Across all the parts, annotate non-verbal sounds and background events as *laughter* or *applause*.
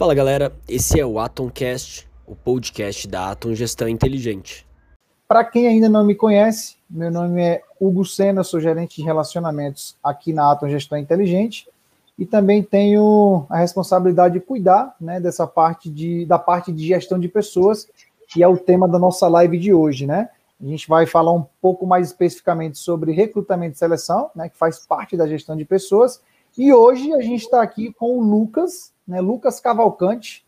Fala galera, esse é o Atomcast, o podcast da Atom Gestão Inteligente. Para quem ainda não me conhece, meu nome é Hugo Sena, sou gerente de relacionamentos aqui na Atom Gestão Inteligente e também tenho a responsabilidade de cuidar né, dessa parte de, da parte de gestão de pessoas, que é o tema da nossa live de hoje, né? A gente vai falar um pouco mais especificamente sobre recrutamento e seleção, né, que faz parte da gestão de pessoas. E hoje a gente está aqui com o Lucas, né, Lucas Cavalcante,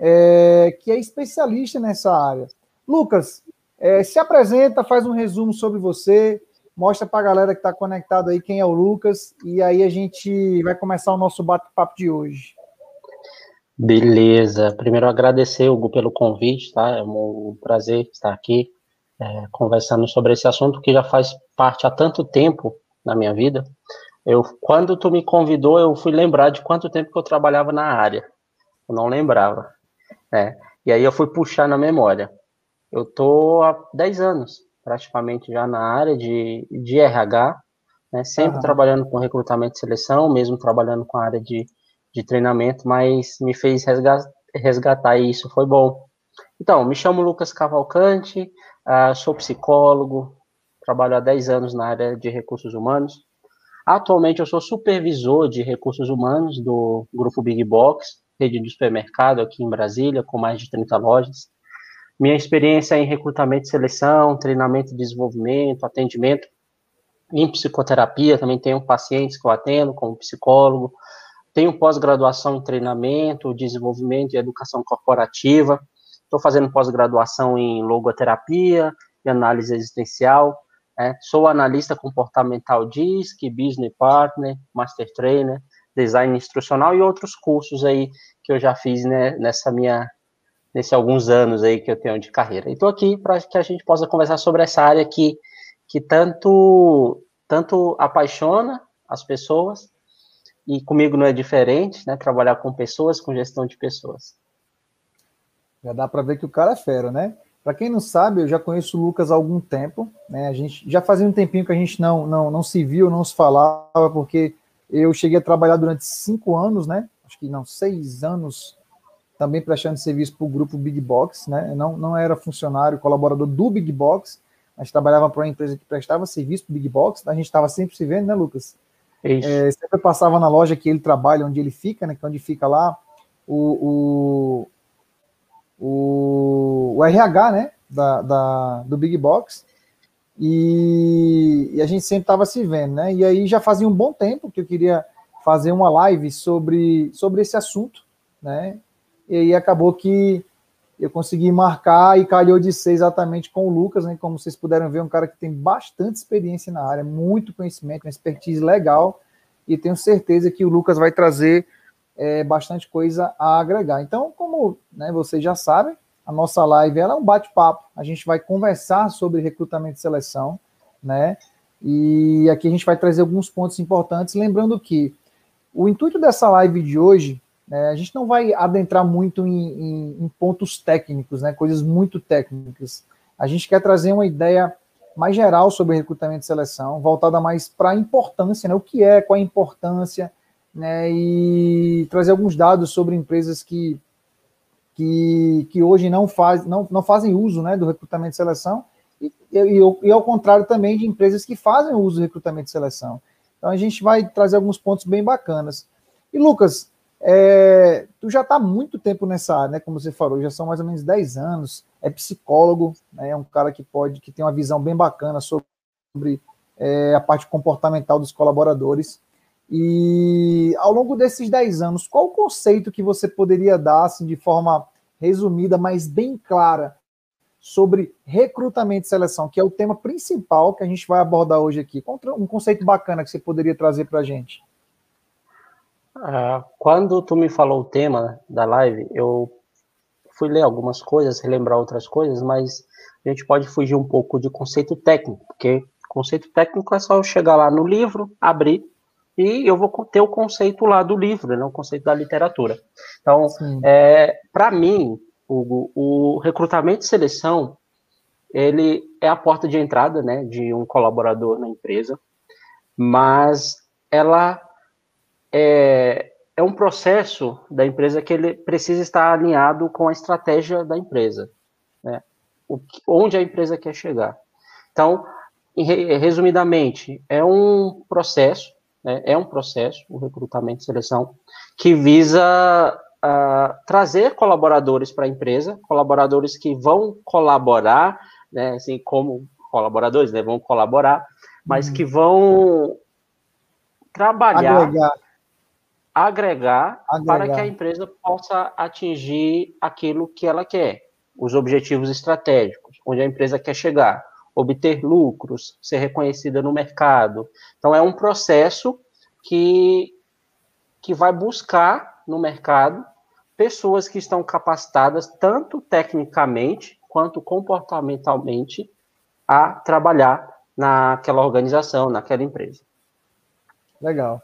é, que é especialista nessa área. Lucas, é, se apresenta, faz um resumo sobre você, mostra para a galera que está conectado aí quem é o Lucas, e aí a gente vai começar o nosso bate-papo de hoje. Beleza. Primeiro agradecer, Hugo, pelo convite, tá? É um prazer estar aqui é, conversando sobre esse assunto que já faz parte há tanto tempo na minha vida. Eu, quando tu me convidou, eu fui lembrar de quanto tempo que eu trabalhava na área. Eu não lembrava. Né? E aí eu fui puxar na memória. Eu tô há 10 anos, praticamente, já na área de, de RH, né? sempre uhum. trabalhando com recrutamento e seleção, mesmo trabalhando com a área de, de treinamento, mas me fez resgatar, resgatar isso, foi bom. Então, me chamo Lucas Cavalcante, uh, sou psicólogo, trabalho há 10 anos na área de recursos humanos. Atualmente eu sou supervisor de recursos humanos do grupo Big Box, rede de supermercado aqui em Brasília, com mais de 30 lojas. Minha experiência é em recrutamento e seleção, treinamento e desenvolvimento, atendimento em psicoterapia, também tenho pacientes que eu atendo como psicólogo, tenho pós-graduação em treinamento, desenvolvimento e educação corporativa, Estou fazendo pós-graduação em logoterapia e análise existencial. É, sou analista comportamental DISC, Business Partner, Master Trainer, Design Instrucional e outros cursos aí que eu já fiz né, nessa minha nesses alguns anos aí que eu tenho de carreira. E estou aqui para que a gente possa conversar sobre essa área que, que tanto, tanto apaixona as pessoas, e comigo não é diferente, né? Trabalhar com pessoas, com gestão de pessoas. Já dá para ver que o cara é fera, né? Para quem não sabe, eu já conheço o Lucas há algum tempo, né? A gente já fazia um tempinho que a gente não, não, não se viu, não se falava, porque eu cheguei a trabalhar durante cinco anos, né? Acho que não, seis anos, também prestando serviço para o grupo Big Box, né? Eu não, não era funcionário, colaborador do Big Box, mas trabalhava para uma empresa que prestava serviço para o Big Box, a gente estava sempre se vendo, né, Lucas? É, sempre passava na loja que ele trabalha, onde ele fica, né? Que é onde fica lá o, o o, o RH, né, da, da, do Big Box, e, e a gente sempre estava se vendo, né, e aí já fazia um bom tempo que eu queria fazer uma live sobre, sobre esse assunto, né, e aí acabou que eu consegui marcar e calhou de ser exatamente com o Lucas, né, como vocês puderam ver, um cara que tem bastante experiência na área, muito conhecimento, uma expertise legal, e tenho certeza que o Lucas vai trazer é, bastante coisa a agregar. Então, como né, vocês já sabem, a nossa live ela é um bate-papo. A gente vai conversar sobre recrutamento e seleção, né? E aqui a gente vai trazer alguns pontos importantes, lembrando que o intuito dessa live de hoje, né, a gente não vai adentrar muito em, em, em pontos técnicos, né, coisas muito técnicas. A gente quer trazer uma ideia mais geral sobre recrutamento e seleção, voltada mais para a importância, né, o que é, qual a importância, né, e trazer alguns dados sobre empresas que, que, que hoje não, faz, não, não fazem uso né, do recrutamento e seleção, e, e, e, ao contrário também de empresas que fazem uso do recrutamento e seleção. Então a gente vai trazer alguns pontos bem bacanas. E Lucas, é, tu já está há muito tempo nessa área, né? Como você falou, já são mais ou menos 10 anos, é psicólogo, né, é um cara que pode, que tem uma visão bem bacana sobre é, a parte comportamental dos colaboradores. E ao longo desses 10 anos, qual o conceito que você poderia dar, assim, de forma resumida, mas bem clara, sobre recrutamento e seleção, que é o tema principal que a gente vai abordar hoje aqui? Um conceito bacana que você poderia trazer para a gente. Ah, quando tu me falou o tema da live, eu fui ler algumas coisas, relembrar outras coisas, mas a gente pode fugir um pouco de conceito técnico, porque conceito técnico é só eu chegar lá no livro, abrir e eu vou ter o conceito lá do livro, né, o conceito da literatura. Então, é, para mim, o, o recrutamento e seleção, ele é a porta de entrada né, de um colaborador na empresa, mas ela é, é um processo da empresa que ele precisa estar alinhado com a estratégia da empresa, né? O, onde a empresa quer chegar. Então, resumidamente, é um processo, né, é um processo, o recrutamento e seleção, que visa uh, trazer colaboradores para a empresa, colaboradores que vão colaborar, né, assim como colaboradores, né, vão colaborar, mas uhum. que vão trabalhar, agregar. Agregar, agregar para que a empresa possa atingir aquilo que ela quer, os objetivos estratégicos, onde a empresa quer chegar obter lucros, ser reconhecida no mercado. Então, é um processo que, que vai buscar no mercado pessoas que estão capacitadas, tanto tecnicamente quanto comportamentalmente, a trabalhar naquela organização, naquela empresa. Legal.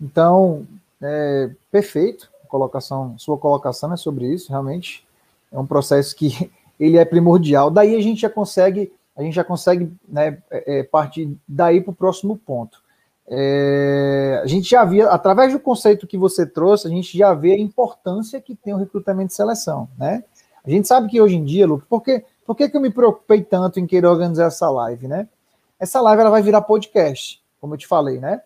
Então, é, perfeito. Colocação, sua colocação é sobre isso, realmente. É um processo que *laughs* ele é primordial. Daí a gente já consegue a gente já consegue né, é, é partir daí para o próximo ponto. É, a gente já via, através do conceito que você trouxe, a gente já vê a importância que tem o recrutamento e seleção, né? A gente sabe que hoje em dia, Lucas, por, que, por que, que eu me preocupei tanto em querer organizar essa live, né? Essa live ela vai virar podcast, como eu te falei, né?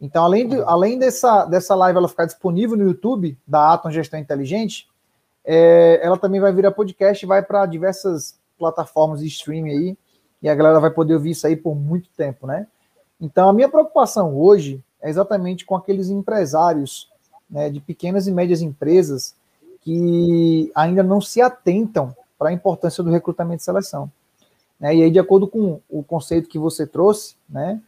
Então, além, de, além dessa, dessa live ela ficar disponível no YouTube da Atom Gestão Inteligente, é, ela também vai virar podcast e vai para diversas plataformas de streaming aí e a galera vai poder ouvir isso aí por muito tempo, né? Então, a minha preocupação hoje é exatamente com aqueles empresários né, de pequenas e médias empresas que ainda não se atentam para a importância do recrutamento e seleção. Né? E aí, de acordo com o conceito que você trouxe, né,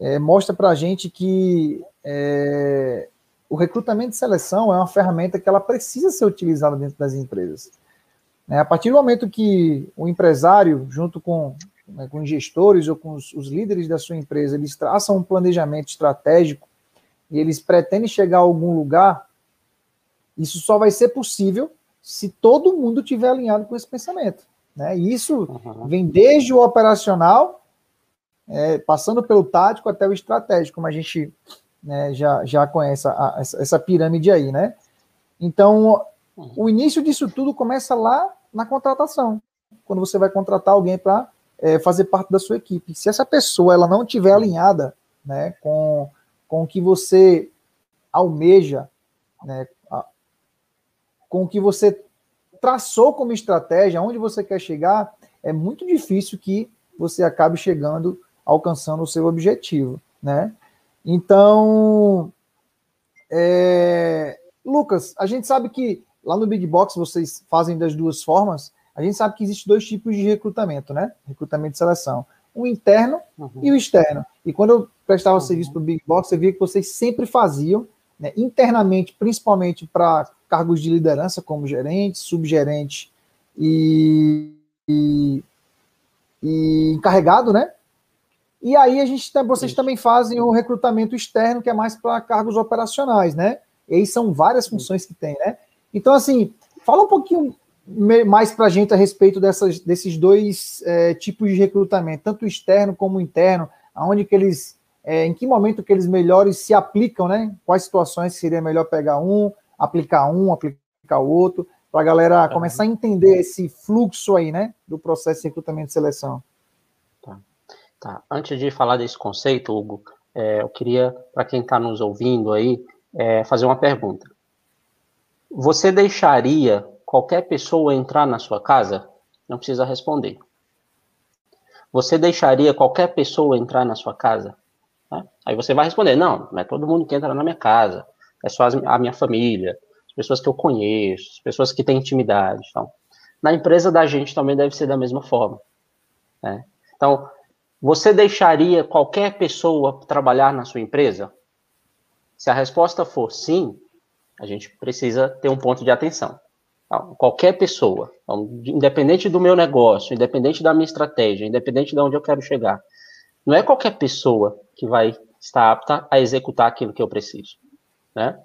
é, mostra para a gente que é, o recrutamento e seleção é uma ferramenta que ela precisa ser utilizada dentro das empresas. Né? A partir do momento que o empresário, junto com né, com os gestores ou com os, os líderes da sua empresa, eles traçam um planejamento estratégico e eles pretendem chegar a algum lugar, isso só vai ser possível se todo mundo tiver alinhado com esse pensamento. Né? E isso uhum. vem desde o operacional, é, passando pelo tático até o estratégico, como a gente né, já, já conhece a, essa, essa, pirâmide aí, né? Então, o início disso tudo começa lá na contratação, quando você vai contratar alguém para é, fazer parte da sua equipe. Se essa pessoa ela não tiver alinhada né, com, com o que você almeja, né, a, com o que você traçou como estratégia, onde você quer chegar, é muito difícil que você acabe chegando, alcançando o seu objetivo, né? Então, é, Lucas, a gente sabe que lá no Big Box vocês fazem das duas formas, a gente sabe que existem dois tipos de recrutamento, né? Recrutamento e seleção. O interno uhum. e o externo. E quando eu prestava uhum. serviço para o Big Box, eu via que vocês sempre faziam, né, internamente, principalmente para cargos de liderança, como gerente, subgerente e, e, e encarregado, né? E aí a gente vocês também fazem o recrutamento externo, que é mais para cargos operacionais, né? E aí são várias funções que tem, né? Então, assim, fala um pouquinho mais para a gente a respeito dessas, desses dois é, tipos de recrutamento, tanto externo como interno, aonde que eles, é, em que momento que eles melhores se aplicam, né? Quais situações seria melhor pegar um, aplicar um, aplicar o outro, para a galera começar a entender esse fluxo aí, né, do processo de recrutamento e seleção. Tá. tá. Antes de falar desse conceito, Hugo, é, eu queria, para quem está nos ouvindo aí, é, fazer uma pergunta. Você deixaria qualquer pessoa entrar na sua casa? Não precisa responder. Você deixaria qualquer pessoa entrar na sua casa? Né? Aí você vai responder: não, não é todo mundo que entra na minha casa, é só a minha família, as pessoas que eu conheço, as pessoas que têm intimidade. Então, na empresa da gente também deve ser da mesma forma. Né? Então, você deixaria qualquer pessoa trabalhar na sua empresa? Se a resposta for sim, a gente precisa ter um ponto de atenção. Qualquer pessoa, então, independente do meu negócio, independente da minha estratégia, independente de onde eu quero chegar, não é qualquer pessoa que vai estar apta a executar aquilo que eu preciso, né?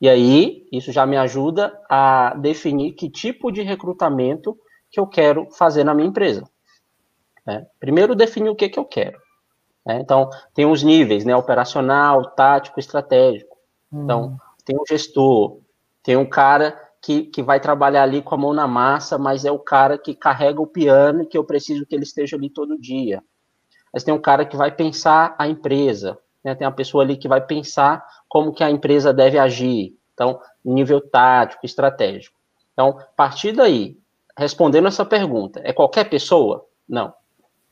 E aí, isso já me ajuda a definir que tipo de recrutamento que eu quero fazer na minha empresa. Né? Primeiro, definir o que, que eu quero. Né? Então, tem os níveis, né? Operacional, tático, estratégico. Hum. Então, tem um gestor, tem um cara que, que vai trabalhar ali com a mão na massa, mas é o cara que carrega o piano que eu preciso que ele esteja ali todo dia. Mas tem um cara que vai pensar a empresa, né? tem uma pessoa ali que vai pensar como que a empresa deve agir. Então, nível tático, estratégico. Então, a partir daí, respondendo essa pergunta, é qualquer pessoa? Não.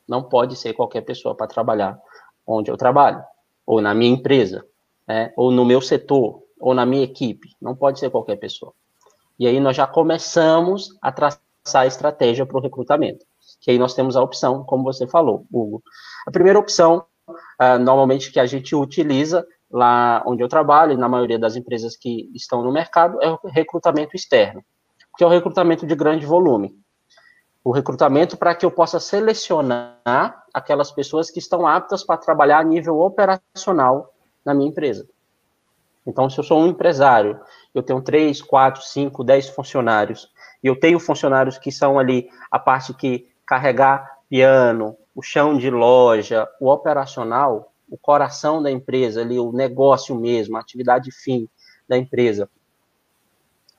Não pode ser qualquer pessoa para trabalhar onde eu trabalho, ou na minha empresa, né? ou no meu setor, ou na minha equipe. Não pode ser qualquer pessoa. E aí nós já começamos a traçar a estratégia para o recrutamento. Que aí nós temos a opção, como você falou, Hugo. A primeira opção, uh, normalmente, que a gente utiliza lá onde eu trabalho, e na maioria das empresas que estão no mercado, é o recrutamento externo, que é o recrutamento de grande volume. O recrutamento para que eu possa selecionar aquelas pessoas que estão aptas para trabalhar a nível operacional na minha empresa. Então, se eu sou um empresário, eu tenho três, quatro, cinco, dez funcionários, e eu tenho funcionários que são ali a parte que carregar piano, o chão de loja, o operacional, o coração da empresa, ali, o negócio mesmo, a atividade fim da empresa.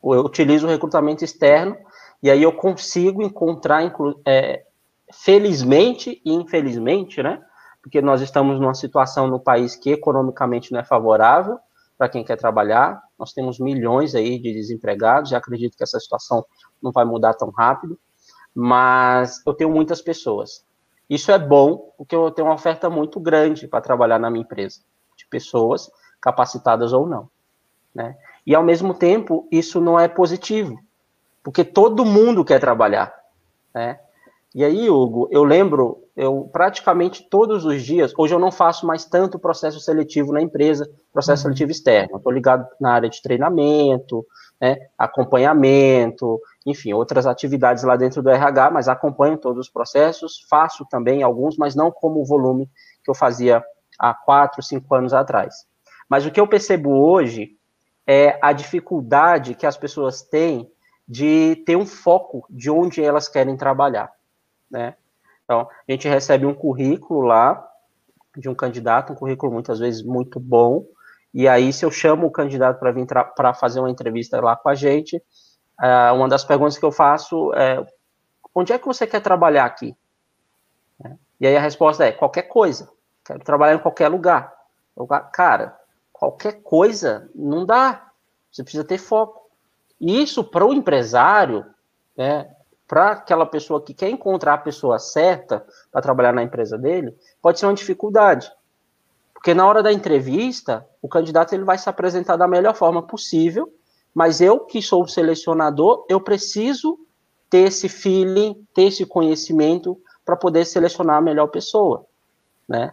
Eu utilizo o recrutamento externo e aí eu consigo encontrar, é, felizmente e infelizmente, né? Porque nós estamos numa situação no país que economicamente não é favorável, para quem quer trabalhar. Nós temos milhões aí de desempregados, e acredito que essa situação não vai mudar tão rápido, mas eu tenho muitas pessoas. Isso é bom, porque eu tenho uma oferta muito grande para trabalhar na minha empresa, de pessoas capacitadas ou não. Né? E, ao mesmo tempo, isso não é positivo, porque todo mundo quer trabalhar. Né? E aí, Hugo, eu lembro, eu praticamente todos os dias, hoje eu não faço mais tanto processo seletivo na empresa, processo uhum. seletivo externo. Estou ligado na área de treinamento, né, acompanhamento, enfim, outras atividades lá dentro do RH, mas acompanho todos os processos, faço também alguns, mas não como o volume que eu fazia há quatro, cinco anos atrás. Mas o que eu percebo hoje é a dificuldade que as pessoas têm de ter um foco de onde elas querem trabalhar né? Então, a gente recebe um currículo lá de um candidato, um currículo muitas vezes muito bom, e aí se eu chamo o candidato para vir para fazer uma entrevista lá com a gente, uh, uma das perguntas que eu faço é, onde é que você quer trabalhar aqui? E aí a resposta é, qualquer coisa, quero trabalhar em qualquer lugar. Cara, qualquer coisa não dá, você precisa ter foco. E isso para o empresário, né, para aquela pessoa que quer encontrar a pessoa certa para trabalhar na empresa dele, pode ser uma dificuldade. Porque na hora da entrevista, o candidato ele vai se apresentar da melhor forma possível, mas eu que sou o selecionador, eu preciso ter esse feeling, ter esse conhecimento para poder selecionar a melhor pessoa, né?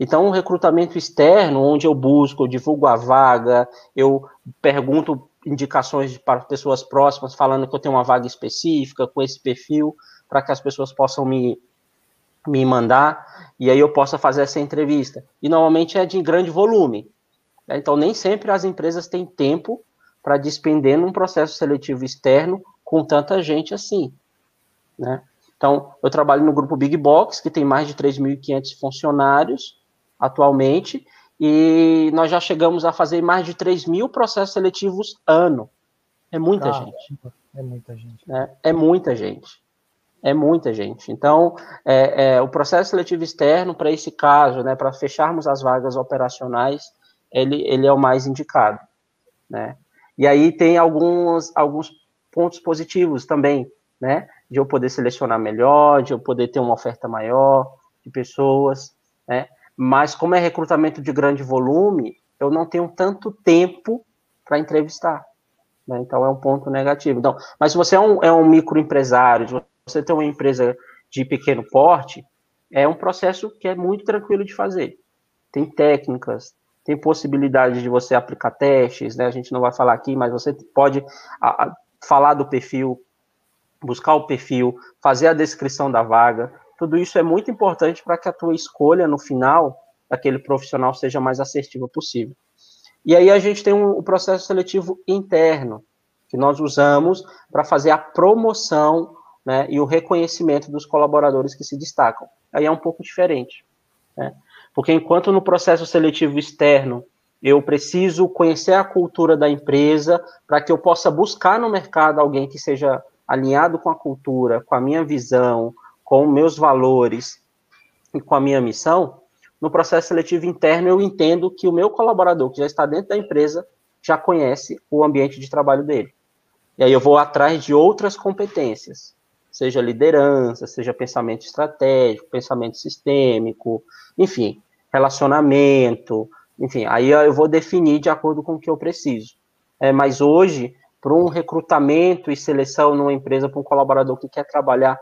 Então, o recrutamento externo, onde eu busco, eu divulgo a vaga, eu pergunto indicações para pessoas próximas, falando que eu tenho uma vaga específica com esse perfil, para que as pessoas possam me, me mandar, e aí eu possa fazer essa entrevista. E normalmente é de grande volume. Né? Então, nem sempre as empresas têm tempo para despender num processo seletivo externo com tanta gente assim. Né? Então, eu trabalho no grupo Big Box, que tem mais de 3.500 funcionários atualmente, e nós já chegamos a fazer mais de 3 mil processos seletivos ano. É muita gente. É muita gente. É, é, muita gente. É muita gente. Então, é, é o processo seletivo externo, para esse caso, né, para fecharmos as vagas operacionais, ele, ele é o mais indicado. Né? E aí tem alguns, alguns pontos positivos também, né? De eu poder selecionar melhor, de eu poder ter uma oferta maior de pessoas, né? Mas como é recrutamento de grande volume, eu não tenho tanto tempo para entrevistar. Né? Então é um ponto negativo. Então, mas se você é um, é um microempresário, se você tem uma empresa de pequeno porte, é um processo que é muito tranquilo de fazer. Tem técnicas, tem possibilidade de você aplicar testes, né? A gente não vai falar aqui, mas você pode a, a, falar do perfil, buscar o perfil, fazer a descrição da vaga, tudo isso é muito importante para que a tua escolha no final daquele profissional seja mais assertiva possível. E aí a gente tem um, um processo seletivo interno que nós usamos para fazer a promoção né, e o reconhecimento dos colaboradores que se destacam. Aí é um pouco diferente, né? porque enquanto no processo seletivo externo eu preciso conhecer a cultura da empresa para que eu possa buscar no mercado alguém que seja alinhado com a cultura, com a minha visão, com meus valores e com a minha missão. No processo seletivo interno, eu entendo que o meu colaborador, que já está dentro da empresa, já conhece o ambiente de trabalho dele. E aí eu vou atrás de outras competências, seja liderança, seja pensamento estratégico, pensamento sistêmico, enfim, relacionamento, enfim, aí eu vou definir de acordo com o que eu preciso. É, mas hoje, para um recrutamento e seleção numa empresa, para um colaborador que quer trabalhar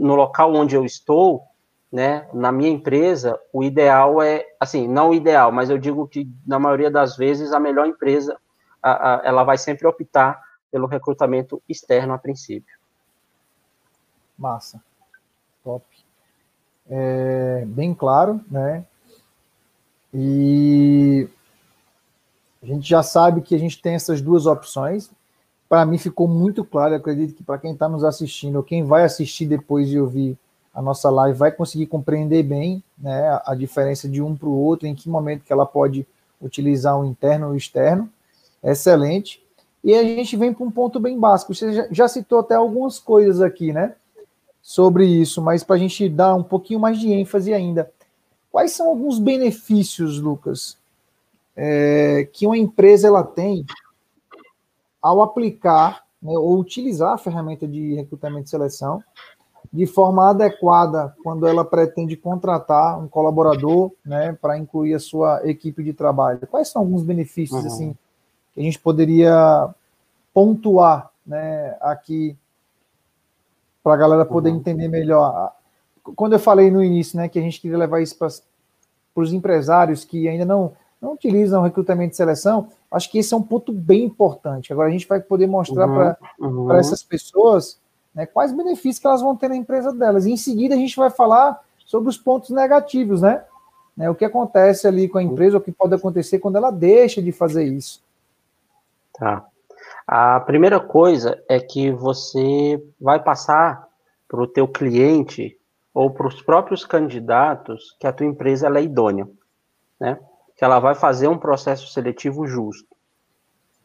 no local onde eu estou, né, na minha empresa, o ideal é, assim, não o ideal, mas eu digo que na maioria das vezes a melhor empresa, a, a, ela vai sempre optar pelo recrutamento externo a princípio. Massa. Top. É, bem claro, né? E a gente já sabe que a gente tem essas duas opções. Para mim ficou muito claro, acredito que para quem está nos assistindo, ou quem vai assistir depois de ouvir a nossa live, vai conseguir compreender bem né, a diferença de um para o outro, em que momento que ela pode utilizar o interno ou o externo. Excelente. E a gente vem para um ponto bem básico. Você já, já citou até algumas coisas aqui, né? Sobre isso, mas para a gente dar um pouquinho mais de ênfase ainda. Quais são alguns benefícios, Lucas, é, que uma empresa ela tem ao aplicar né, ou utilizar a ferramenta de recrutamento e seleção de forma adequada quando ela pretende contratar um colaborador né, para incluir a sua equipe de trabalho? Quais são alguns benefícios uhum. assim que a gente poderia pontuar né, aqui para a galera poder uhum. entender melhor quando eu falei no início, né, que a gente queria levar isso para os empresários que ainda não, não utilizam recrutamento de seleção, acho que esse é um ponto bem importante. Agora a gente vai poder mostrar uhum, para uhum. essas pessoas né, quais benefícios que elas vão ter na empresa delas. E em seguida a gente vai falar sobre os pontos negativos, né? né o que acontece ali com a empresa, o que pode acontecer quando ela deixa de fazer isso. Tá. A primeira coisa é que você vai passar para o teu cliente ou para os próprios candidatos que a tua empresa é idônea, né? Que ela vai fazer um processo seletivo justo.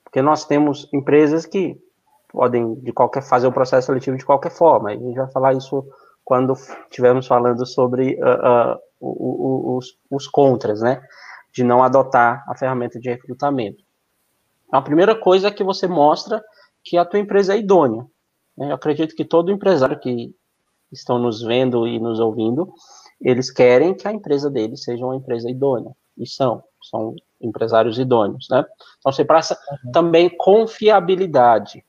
Porque nós temos empresas que podem de qualquer fazer o processo seletivo de qualquer forma. A gente vai falar isso quando estivermos falando sobre uh, uh, os, os contras, né? De não adotar a ferramenta de recrutamento. A primeira coisa é que você mostra que a tua empresa é idônea. Né? Eu acredito que todo empresário que estão nos vendo e nos ouvindo, eles querem que a empresa deles seja uma empresa idônea. E são, são empresários idôneos, né? Então, você passa uhum. também confiabilidade,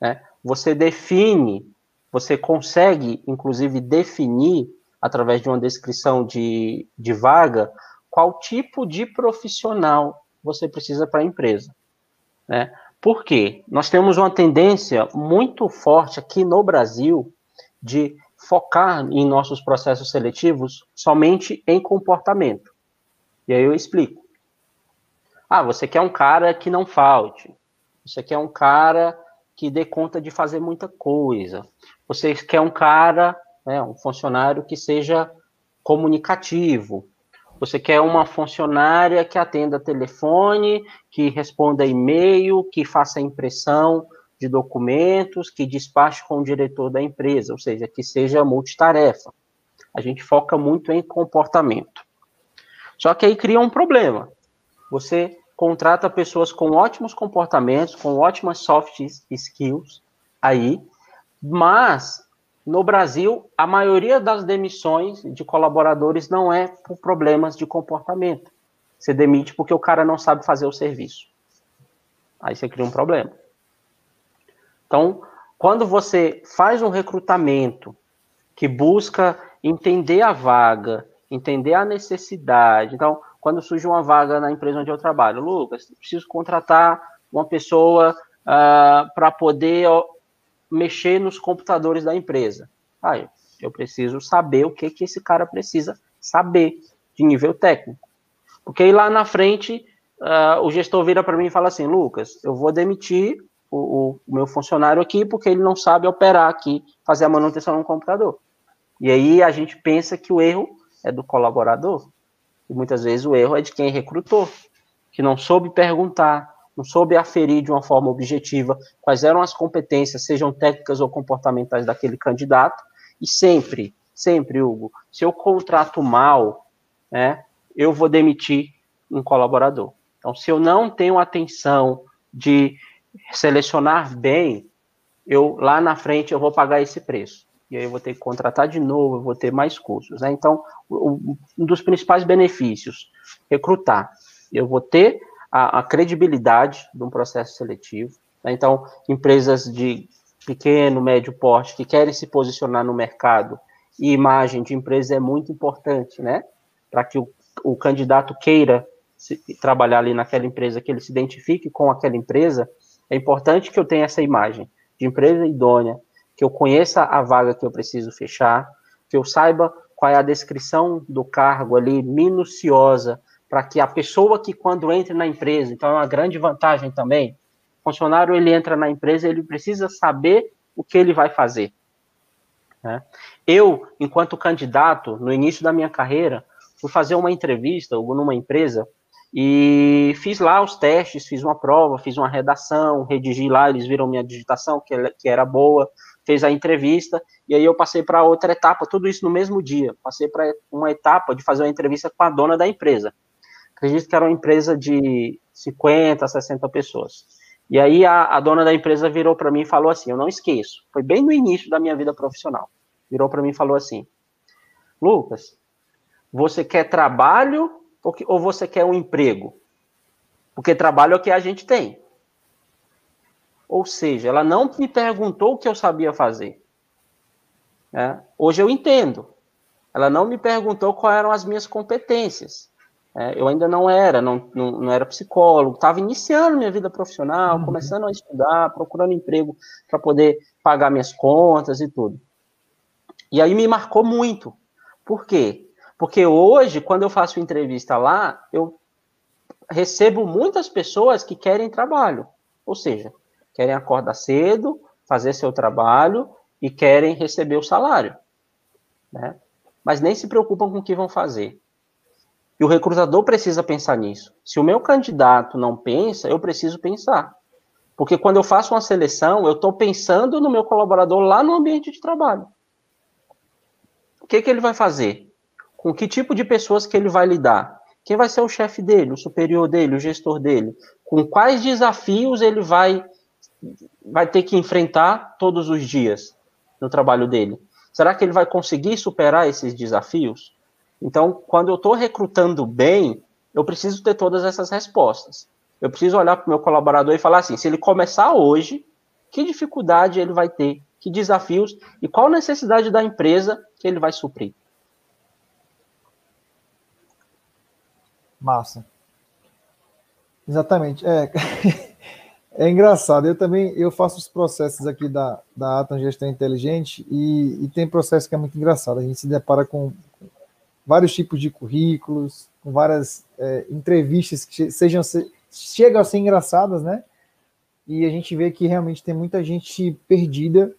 né? Você define, você consegue, inclusive, definir, através de uma descrição de, de vaga, qual tipo de profissional você precisa para a empresa, né? Por quê? Nós temos uma tendência muito forte aqui no Brasil de focar em nossos processos seletivos somente em comportamento. E aí eu explico. Ah, você quer um cara que não falte. Você quer um cara que dê conta de fazer muita coisa. Você quer um cara, né, um funcionário que seja comunicativo. Você quer uma funcionária que atenda telefone, que responda e-mail, que faça impressão de documentos que despache com o diretor da empresa, ou seja, que seja multitarefa. A gente foca muito em comportamento. Só que aí cria um problema. Você contrata pessoas com ótimos comportamentos, com ótimas soft skills aí, mas no Brasil, a maioria das demissões de colaboradores não é por problemas de comportamento. Você demite porque o cara não sabe fazer o serviço. Aí você cria um problema. Então, quando você faz um recrutamento que busca entender a vaga, entender a necessidade. Então, quando surge uma vaga na empresa onde eu trabalho, Lucas, preciso contratar uma pessoa uh, ah, para poder mexer nos computadores da empresa. Eu, eu preciso saber o que, que esse cara precisa saber de nível técnico. Porque aí lá na frente, uh, o gestor vira para mim e fala assim, Lucas, eu vou demitir o, o, meu funcionário aqui porque ele não sabe operar aqui, fazer a manutenção no computador. E aí a gente pensa que o erro é do colaborador. E muitas vezes o erro é de quem recrutou. que não soube perguntar, não soube aferir de uma forma objetiva quais eram as competências, sejam técnicas ou comportamentais daquele candidato, e sempre, sempre, Hugo, se eu contrato mal, né, eu vou demitir um colaborador. Então, se eu não tenho atenção de selecionar bem, eu lá na frente eu vou pagar esse preço. E aí eu vou ter que contratar de novo, eu vou ter mais custos. Né? Então, um dos principais benefícios, recrutar. Eu vou ter a, a credibilidade de um processo seletivo. Né? Então, empresas de pequeno, médio porte que querem se posicionar no mercado e imagem de empresa é muito importante, né? Para que o, o candidato queira se, trabalhar ali naquela empresa, que ele se identifique com aquela empresa, é importante que eu tenha essa imagem de empresa idônea, que eu conheça a vaga que eu preciso fechar, que eu saiba qual é a descrição do cargo ali, minuciosa, para que a pessoa que quando entra na empresa, então é uma grande vantagem também, o funcionário ele entra na empresa, ele precisa saber o que ele vai fazer. Né? Eu, enquanto candidato, no início da minha carreira, fui fazer uma entrevista numa empresa e fiz lá os testes, fiz uma prova, fiz uma redação, redigi lá, eles viram minha digitação, que, que era boa, fez a entrevista, e aí eu passei para outra etapa, tudo isso no mesmo dia. Passei para uma etapa de fazer uma entrevista com a dona da empresa. Acredito que era uma empresa de 50, 60 pessoas. E aí a, a dona da empresa virou para mim e falou assim: Eu não esqueço, foi bem no início da minha vida profissional. Virou para mim e falou assim: Lucas, você quer trabalho ou você quer um emprego? Porque trabalho é o que a gente tem. Ou seja, ela não me perguntou o que eu sabia fazer. É, hoje eu entendo. Ela não me perguntou quais eram as minhas competências. É, eu ainda não era, não, não, não era psicólogo, estava iniciando minha vida profissional, uhum. começando a estudar, procurando emprego para poder pagar minhas contas e tudo. E aí me marcou muito. Por quê? Porque hoje, quando eu faço entrevista lá, eu recebo muitas pessoas que querem trabalho. Ou seja, querem acordar cedo, fazer seu trabalho e querem receber o salário. Né? Mas nem se preocupam com o que vão fazer. E o recrutador precisa pensar nisso. Se o meu candidato não pensa, eu preciso pensar. Porque quando eu faço uma seleção, eu estou pensando no meu colaborador lá no ambiente de trabalho. O que, que ele vai fazer? com que tipo de pessoas que ele vai lidar, quem vai ser o chefe dele, o superior dele, o gestor dele, com quais desafios ele vai vai ter que enfrentar todos os dias no trabalho dele. Será que ele vai conseguir superar esses desafios? Então, quando eu estou recrutando bem, eu preciso ter todas essas respostas. Eu preciso olhar para o meu colaborador e falar assim: se ele começar hoje, que dificuldade ele vai ter, que desafios e qual necessidade da empresa que ele vai suprir. Massa. Exatamente. É, *laughs* é engraçado. Eu também eu faço os processos aqui da, da Atom Gestão Inteligente e, e tem processo que é muito engraçado. A gente se depara com vários tipos de currículos, com várias é, entrevistas que sejam chegam a ser engraçadas, né? E a gente vê que realmente tem muita gente perdida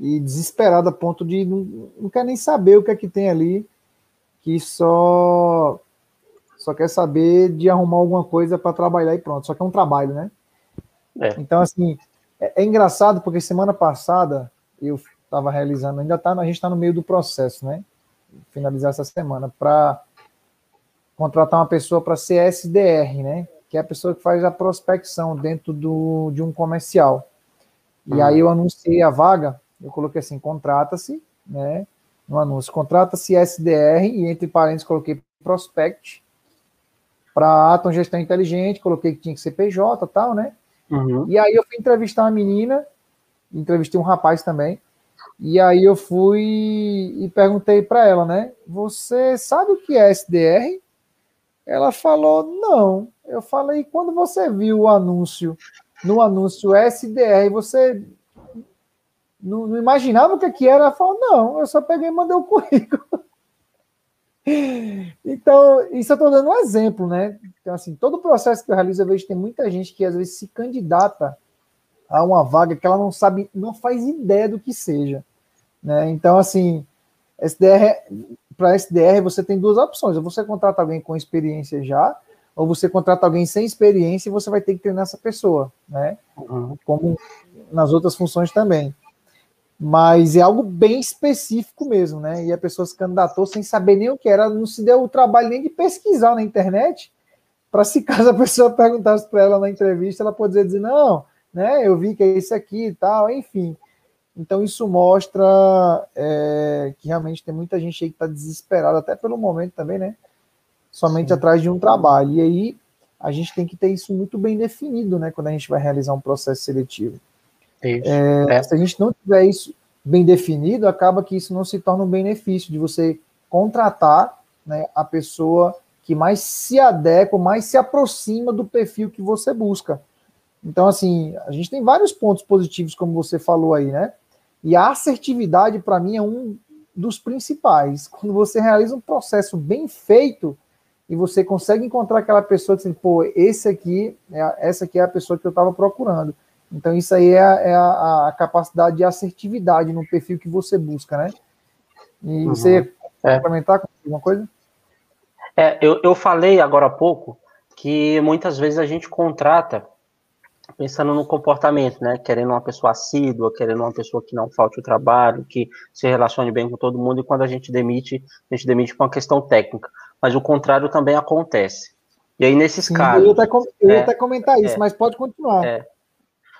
e desesperada a ponto de não, não quer nem saber o que é que tem ali, que só só quer saber de arrumar alguma coisa para trabalhar e pronto. Só que é um trabalho, né? É. Então, assim, é, é, engraçado porque semana passada eu estava realizando, ainda tá, a gente está no meio do processo, né? Finalizar essa semana, para contratar uma pessoa para ser SDR, né? Que é a pessoa que faz a prospecção dentro do, de um comercial. E uhum. aí eu anunciei a vaga, eu coloquei assim, contrata-se, né? No anúncio, contrata-se SDR, e entre parênteses coloquei prospect, para Atom Gestão Inteligente, coloquei que tinha que ser PJ e tal, né? Uhum. E aí eu fui entrevistar uma menina, entrevistei um rapaz também, e aí eu fui e perguntei para ela, né? Você sabe o que é SDR? Ela falou, não. Eu falei, quando você viu o anúncio, no anúncio SDR, você não, não imaginava o que, que era? Ela falou, não, eu só peguei e mandei o currículo. *laughs* Então, isso eu estou dando um exemplo, né? Então, assim, todo o processo que eu realizo, eu vejo que tem muita gente que às vezes se candidata a uma vaga que ela não sabe, não faz ideia do que seja. Né? Então, assim, SDR, para SDR você tem duas opções. Ou você contrata alguém com experiência já, ou você contrata alguém sem experiência e você vai ter que treinar essa pessoa, né? Uhum. Como nas outras funções também. Mas é algo bem específico mesmo, né? E a pessoa se candidatou sem saber nem o que era, não se deu o trabalho nem de pesquisar na internet, para se *laughs* caso a pessoa perguntasse para ela na entrevista, ela poderia dizer, não, né? Eu vi que é isso aqui e tal, enfim. Então isso mostra é, que realmente tem muita gente aí que está desesperada, até pelo momento também, né? somente Sim. atrás de um trabalho. E aí a gente tem que ter isso muito bem definido, né, quando a gente vai realizar um processo seletivo. É, é. Se a gente não tiver isso bem definido, acaba que isso não se torna um benefício de você contratar né, a pessoa que mais se adequa, mais se aproxima do perfil que você busca. Então, assim, a gente tem vários pontos positivos, como você falou aí, né? E a assertividade, para mim, é um dos principais. Quando você realiza um processo bem feito, e você consegue encontrar aquela pessoa que assim, pô, esse aqui, é, essa aqui é a pessoa que eu estava procurando. Então, isso aí é, a, é a, a, capacidade de assertividade no perfil que você busca, né? E uhum. você é. complementar com alguma coisa? É, eu, eu falei agora há pouco que muitas vezes a gente contrata pensando no comportamento, né? Querendo uma pessoa assídua, querendo uma pessoa que não falte o trabalho, que se relacione bem com todo mundo, e quando a gente demite, a gente demite com uma questão técnica mas o contrário também acontece. E aí, nesses Sim, casos. Eu ia até, eu ia até comentar isso, é, mas pode continuar. É,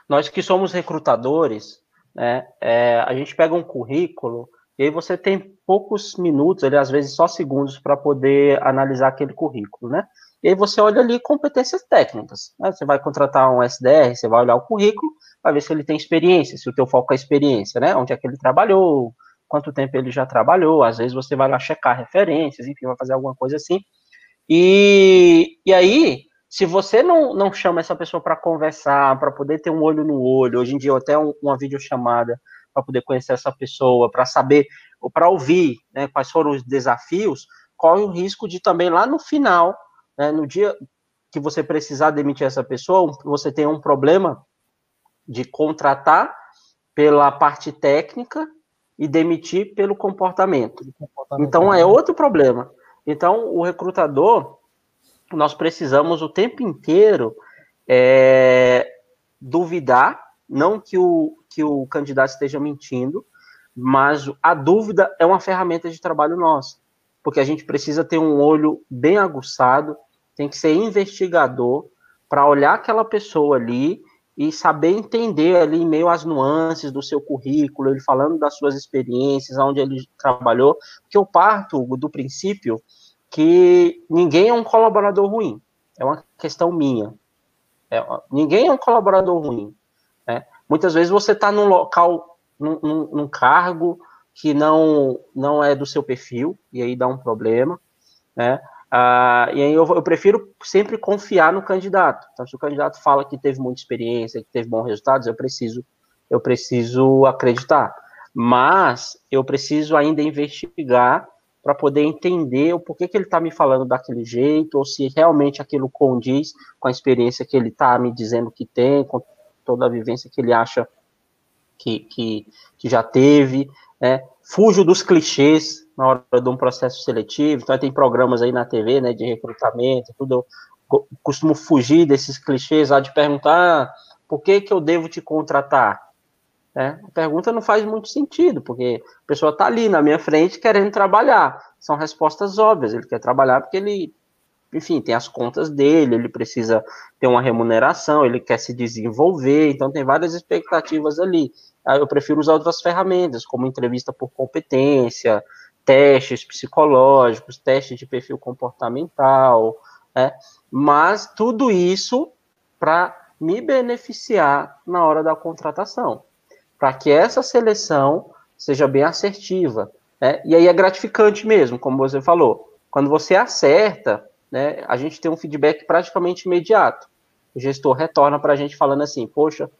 nós que somos recrutadores, né, é, a gente pega um currículo e aí você tem poucos minutos, ali, às vezes só segundos, para poder analisar aquele currículo, né? E aí você olha ali competências técnicas. Né? Você vai contratar um SDR, você vai olhar o currículo, vai ver se ele tem experiência, se o teu foco é experiência, né? Onde é que ele trabalhou, quanto tempo ele já trabalhou, às vezes você vai lá checar referências, enfim, vai fazer alguma coisa assim. E, e aí, se você não, não chama essa pessoa para conversar, para poder ter um olho no olho, hoje em dia até um, uma videochamada para poder conhecer essa pessoa, para saber, ou para ouvir né, quais foram os desafios, corre o risco de também lá no final, né, no dia que você precisar demitir essa pessoa, você tem um problema de contratar pela parte técnica e demitir pelo comportamento. Então é outro problema. Então o recrutador, nós precisamos o tempo inteiro é, duvidar, não que o, que o candidato esteja mentindo, mas a dúvida é uma ferramenta de trabalho nossa, porque a gente precisa ter um olho bem aguçado, tem que ser investigador para olhar aquela pessoa ali e saber entender ali meio às nuances do seu currículo, ele falando das suas experiências, onde ele trabalhou, porque eu parto do princípio que ninguém é um colaborador ruim, é uma questão minha. É, ninguém é um colaborador ruim. Né? Muitas vezes você está num local, num, num, num cargo que não, não é do seu perfil, e aí dá um problema, né? Ah, e aí eu, eu, prefiro sempre confiar no candidato. Então, se o candidato fala que teve muita experiência, que teve bons resultados, eu preciso, eu preciso acreditar. Mas eu preciso ainda investigar para poder entender o porquê que ele está me falando daquele jeito, ou se realmente aquilo condiz com a experiência que ele está me dizendo que tem, com toda a vivência que ele acha que, que, que já teve. Né? Fujo dos clichês, na hora de um processo seletivo. Então, tem programas aí na TV, né, de recrutamento, tudo. Eu costumo fugir desses clichês lá de perguntar ah, por que, que eu devo te contratar. É, a pergunta não faz muito sentido, porque a pessoa está ali na minha frente querendo trabalhar. São respostas óbvias. Ele quer trabalhar porque ele, enfim, tem as contas dele, ele precisa ter uma remuneração, ele quer se desenvolver, então tem várias expectativas ali. Eu prefiro usar outras ferramentas, como entrevista por competência, testes psicológicos, testes de perfil comportamental, né? mas tudo isso para me beneficiar na hora da contratação, para que essa seleção seja bem assertiva. Né? E aí é gratificante mesmo, como você falou. Quando você acerta, né, a gente tem um feedback praticamente imediato. O gestor retorna para a gente falando assim: Poxa,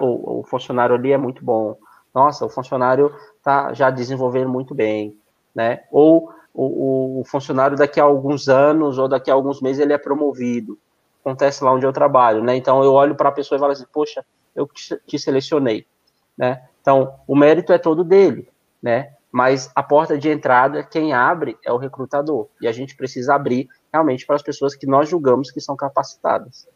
o, o funcionário ali é muito bom. Nossa, o funcionário está já desenvolvendo muito bem né? Ou o, o, funcionário daqui a alguns anos ou daqui a alguns meses ele é promovido. Acontece lá onde eu trabalho, né? Então eu olho para a pessoa e falo assim, poxa, eu te selecionei, né? Então o mérito é todo dele, né? Mas a porta de entrada, quem abre é o recrutador. E a gente precisa abrir realmente para as pessoas que nós julgamos que são capacitadas.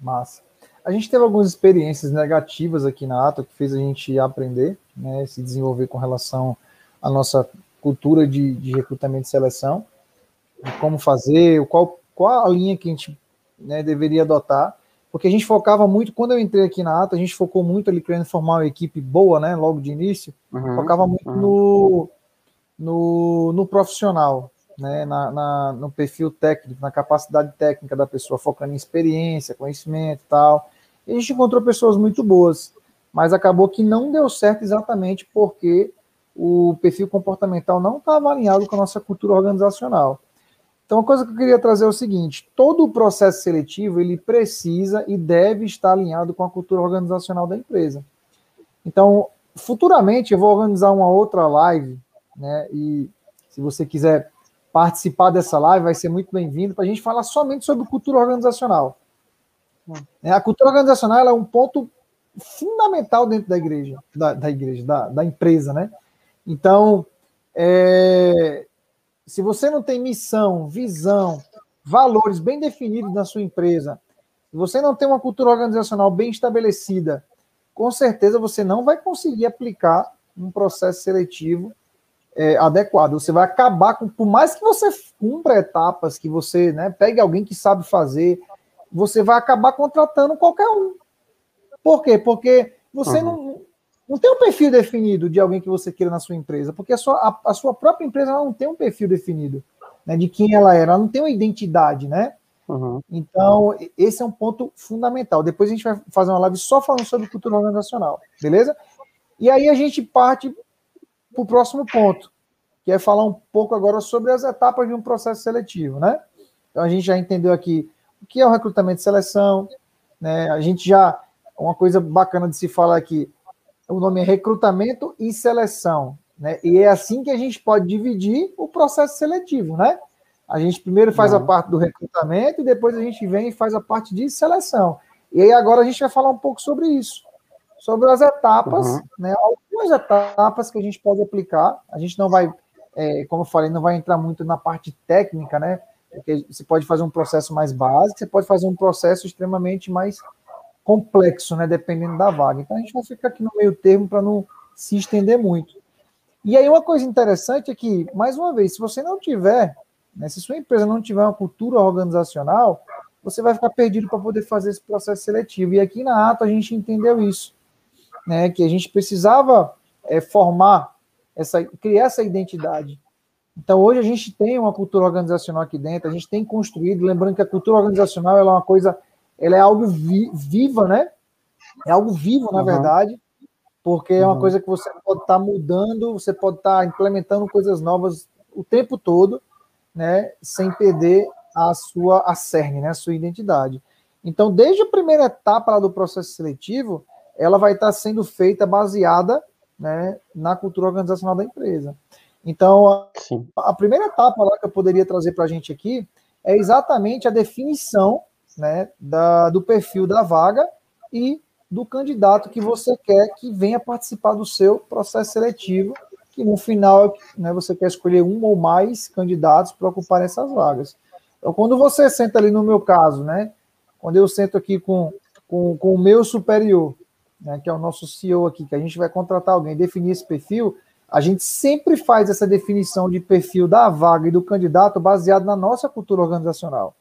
Massa. A gente teve algumas experiências negativas aqui na ATA que fez a gente aprender, né, se desenvolver com relação à nossa cultura de, de recrutamento e seleção, de como fazer, qual, qual a linha que a gente né, deveria adotar, porque a gente focava muito, quando eu entrei aqui na ATA, a gente focou muito ali querendo formar uma equipe boa, né, logo de início, uhum, focava muito uhum. no, no, no profissional, né, na, na, no perfil técnico, na capacidade técnica da pessoa, focando em experiência, conhecimento e tal. E a gente encontrou pessoas muito boas, mas acabou que não deu certo exatamente porque o perfil comportamental não estava alinhado com a nossa cultura organizacional. Então, a coisa que eu queria trazer é o seguinte: todo o processo seletivo ele precisa e deve estar alinhado com a cultura organizacional da empresa. Então, futuramente eu vou organizar uma outra live, né? E se você quiser participar dessa live, vai ser muito bem-vindo para a gente falar somente sobre cultura organizacional. É, a cultura organizacional é um ponto fundamental dentro da igreja, da, da igreja, da, da, empresa, né? Então, é, se você não tem missão, visão, valores bem definidos na sua empresa, se você não tem uma cultura organizacional bem estabelecida, com certeza você não vai conseguir aplicar um processo seletivo é, adequado. Você vai acabar com, por mais que você cumpra etapas, que você né, pegue alguém que sabe fazer, você vai acabar contratando qualquer um. Por quê? Porque você uhum. não, não tem um perfil definido de alguém que você queira na sua empresa, porque a sua, a, a sua própria empresa não tem um perfil definido né, de quem ela é, ela não tem uma identidade, né? Uhum. Então, esse é um ponto fundamental. Depois a gente vai fazer uma live só falando sobre cultura organizacional, beleza? E aí a gente parte para o próximo ponto, que é falar um pouco agora sobre as etapas de um processo seletivo, né? Então a gente já entendeu aqui o que é o recrutamento e seleção, né? A gente já uma coisa bacana de se falar aqui, o nome é recrutamento e seleção, né? E é assim que a gente pode dividir o processo seletivo, né? A gente primeiro faz a parte do recrutamento e depois a gente vem e faz a parte de seleção. E aí agora a gente vai falar um pouco sobre isso, sobre as etapas, uhum. né? Algumas etapas que a gente pode aplicar. A gente não vai, é, como eu falei, não vai entrar muito na parte técnica, né? Porque você pode fazer um processo mais básico, você pode fazer um processo extremamente mais complexo, né? Dependendo da vaga. Então a gente vai ficar aqui no meio termo para não se estender muito. E aí uma coisa interessante é que, mais uma vez, se você não tiver, né, se sua empresa não tiver uma cultura organizacional, você vai ficar perdido para poder fazer esse processo seletivo. E aqui na ATA a gente entendeu isso, né? Que a gente precisava é, formar essa, criar essa identidade. Então, hoje a gente tem uma cultura organizacional aqui dentro, a gente tem construído, lembrando que a cultura organizacional é uma coisa, ela é algo vi, viva, né? É algo vivo, na uhum. verdade, porque é uma uhum. coisa que você pode estar tá mudando, você pode estar tá implementando coisas novas o tempo todo, né? Sem perder a sua a cerne, né? A sua identidade. Então, desde a primeira etapa do processo seletivo, ela vai estar tá sendo feita baseada né, na cultura organizacional da empresa. Então, a, a, primeira etapa lá que eu poderia trazer para a gente aqui é exatamente a definição né, da, do perfil da vaga e do candidato que você quer que venha participar do seu processo seletivo, que no final né, você quer escolher um ou mais candidatos para ocupar essas vagas. Então, quando você senta ali no meu caso, né, quando eu sento aqui com, com, com o meu superior, né, que é o nosso CEO aqui, que a gente vai contratar alguém, definir esse perfil, a gente sempre faz essa definição de perfil da vaga e do candidato baseado na nossa cultura organizacional.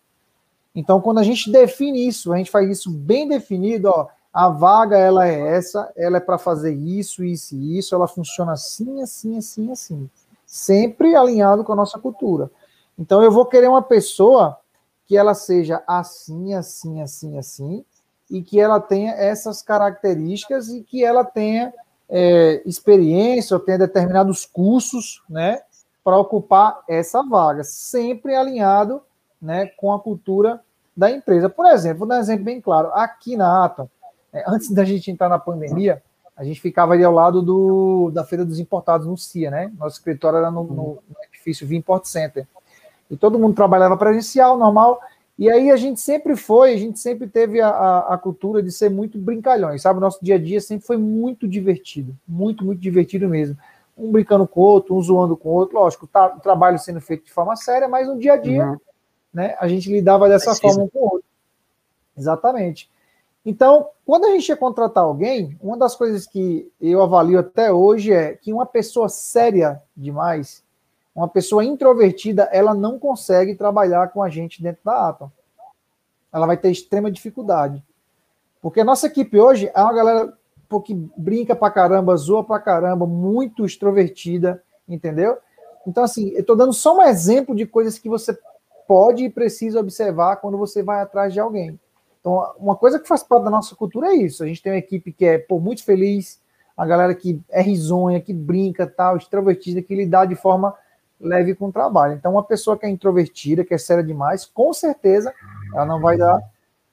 Então, quando a gente define isso, a gente faz isso bem definido, ó, a vaga ela é essa, ela é para fazer isso, isso e isso, ela funciona assim, assim, assim, assim. Sempre alinhado com a nossa cultura. Então, eu vou querer uma pessoa que ela seja assim, assim, assim, assim, e que ela tenha essas características e que ela tenha é, experiência ou tenha determinados cursos, né, para ocupar essa vaga, sempre alinhado, né, com a cultura da empresa. Por exemplo, vou dar um exemplo bem claro. Aqui na Atom, é, antes da gente entrar na pandemia, a gente ficava ali ao lado do, da Feira dos Importados no CIA, né? Nosso escritório era no, no, no edifício V Import Center. E todo mundo trabalhava presencial, normal, e aí a gente sempre foi, a gente sempre teve a, a, a, cultura de ser muito brincalhões, sabe? O nosso dia a dia sempre foi muito divertido, muito, muito divertido mesmo. Um brincando com o outro, um zoando com o outro, lógico, tá, o trabalho sendo feito de forma séria, mas no dia a dia, uhum. Né, a gente lidava dessa Precisa. forma um com o outro. Exatamente. Então, quando a gente ia contratar alguém, uma das coisas que eu avalio até hoje é que uma pessoa séria demais, uma pessoa introvertida, ela não consegue trabalhar com a gente dentro da Atom. Ela vai ter extrema dificuldade. Porque a nossa equipe hoje é uma galera que brinca pra caramba, zoa pra caramba, muito extrovertida, entendeu? Então, assim, eu estou dando só um exemplo de coisas que você pode e precisa observar quando você vai atrás de alguém. Então, uma coisa que faz parte da nossa cultura é isso. A gente tem uma equipe que é pô, muito feliz, a galera que é risonha, que brinca, tal, extrovertida, que lidar de forma leve com o trabalho. Então, uma pessoa que é introvertida, que é séria demais, com certeza ela não vai dar,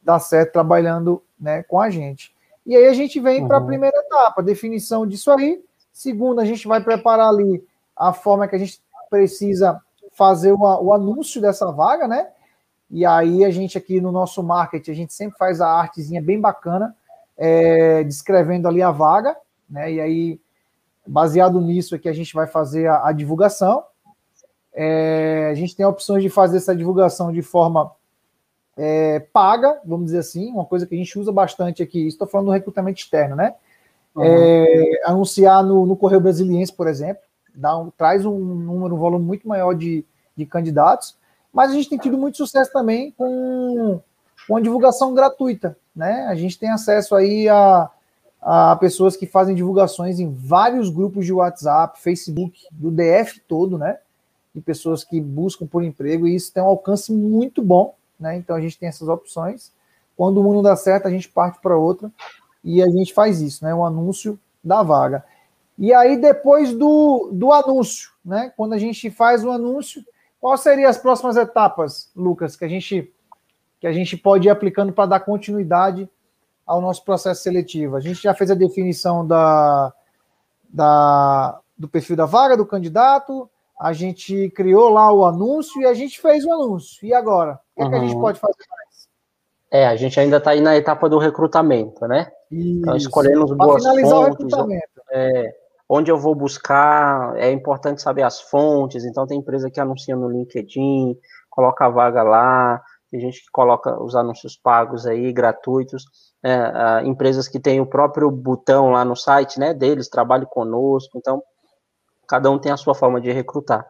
dar certo trabalhando né, com a gente. E aí a gente vem uhum. para a primeira etapa, definição disso aí. Segunda, a gente vai preparar ali a forma que a gente precisa fazer uma, o anúncio dessa vaga, né? E aí a gente aqui no nosso marketing, a gente sempre faz a artezinha bem bacana, é, descrevendo ali a vaga, né? E aí, baseado nisso aqui, a gente vai fazer a, a divulgação. É, a gente tem opções de fazer essa divulgação de forma é, paga, vamos dizer assim, uma coisa que a gente usa bastante aqui, estou falando do recrutamento externo, né? Uhum. É, anunciar no, no, Correio Brasiliense, por exemplo, dá um, traz um número, um volume muito maior de, de candidatos. Mas a gente tem tido muito sucesso também com, com a divulgação gratuita, né? A gente tem acesso aí a, a pessoas que fazem divulgações em vários grupos de WhatsApp, Facebook, do DF todo, né? De pessoas que buscam por emprego, e isso tem um alcance muito bom, né? Então a gente tem essas opções. Quando o mundo dá certo, a gente parte para outra e a gente faz isso, né? O anúncio da vaga. E aí, depois do, do anúncio, né? Quando a gente faz o anúncio, Quais seriam as próximas etapas, Lucas, que a gente, que a gente pode ir aplicando para dar continuidade ao nosso processo seletivo? A gente já fez a definição da, da, do perfil da vaga, do candidato, a gente criou lá o anúncio e a gente fez o anúncio. E agora? O que, uhum. é que a gente uhum. pode fazer mais? É, a gente ainda está aí na etapa do recrutamento, né? Então, Isso. Então, escolhendo boas finalizar fontes. O recrutamento. É, onde eu vou buscar, é importante saber as fontes, então tem empresa que anuncia no LinkedIn, coloca a vaga lá, tem gente que coloca os anúncios pagos aí, gratuitos, é, empresas que têm o próprio botão lá no site, né, deles, trabalhe conosco, então cada um tem a sua forma de recrutar.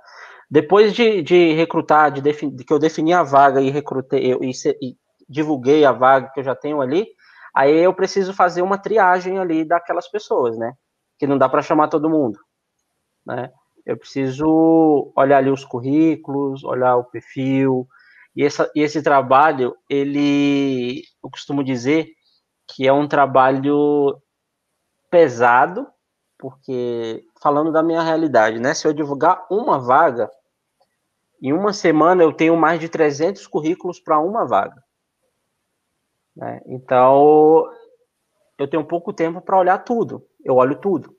Depois de, de recrutar, de, de, que eu defini a vaga e recrutei, eu, e, e divulguei a vaga que eu já tenho ali, aí eu preciso fazer uma triagem ali daquelas pessoas, né? Que não dá para chamar todo mundo, né? Eu preciso olhar ali os currículos, olhar o perfil, e, essa, e esse trabalho, ele, eu costumo dizer que é um trabalho pesado, porque, falando da minha realidade, né? Se eu divulgar uma vaga, em uma semana eu tenho mais de 300 currículos para uma vaga. Né? Então, eu tenho pouco tempo para olhar tudo eu olho tudo.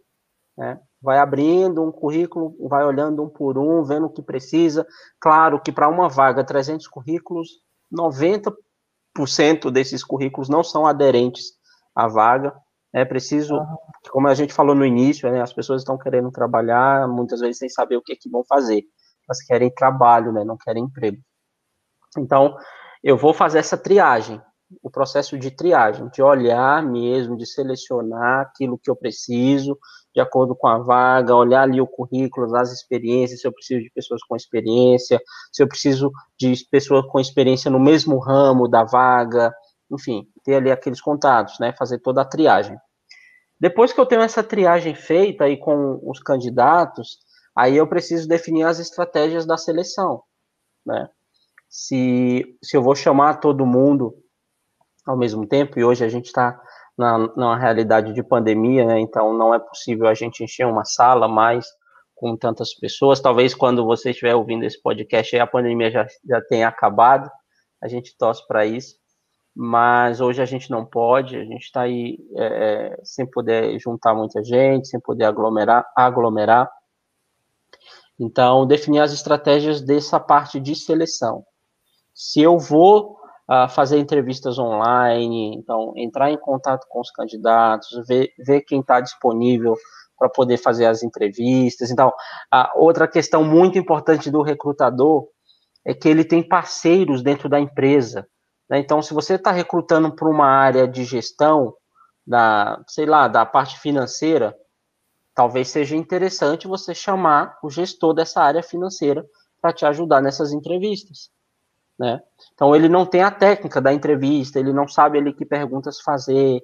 Né? Vai abrindo um currículo, vai olhando um por um, vendo o que precisa. Claro que para uma vaga, 300 currículos, 90% desses currículos não são aderentes à vaga. É preciso, como a gente falou no início, né, as pessoas estão querendo trabalhar, muitas vezes sem saber o que, é que vão fazer. Elas querem trabalho, né, não querem emprego. Então, eu vou fazer essa triagem o processo de triagem, de olhar mesmo, de selecionar aquilo que eu preciso, de acordo com a vaga, olhar ali o currículo, as experiências, se eu preciso de pessoas com experiência, se eu preciso de pessoas com experiência no mesmo ramo da vaga, enfim, ter ali aqueles contatos, né, fazer toda a triagem. Depois que eu tenho essa triagem feita aí com os candidatos, aí eu preciso definir as estratégias da seleção, né? Se, se eu vou chamar todo mundo ao mesmo tempo, e hoje a gente está na, numa realidade de pandemia, né, então não é possível a gente encher uma sala mais com tantas pessoas. Talvez quando você estiver ouvindo esse podcast, a pandemia já, já tenha acabado, a gente torce para isso, mas hoje a gente não pode, a gente está aí é, é, sem poder juntar muita gente, sem poder aglomerar, aglomerar. Então, definir as estratégias dessa parte de seleção. Se eu vou fazer entrevistas online, então entrar em contato com os candidatos, ver, ver quem está disponível para poder fazer as entrevistas. Então, a outra questão muito importante do recrutador é que ele tem parceiros dentro da empresa. Né? Então, se você está recrutando para uma área de gestão, da, sei lá, da parte financeira, talvez seja interessante você chamar o gestor dessa área financeira para te ajudar nessas entrevistas. Né? Então, ele não tem a técnica da entrevista, ele não sabe ali que perguntas fazer,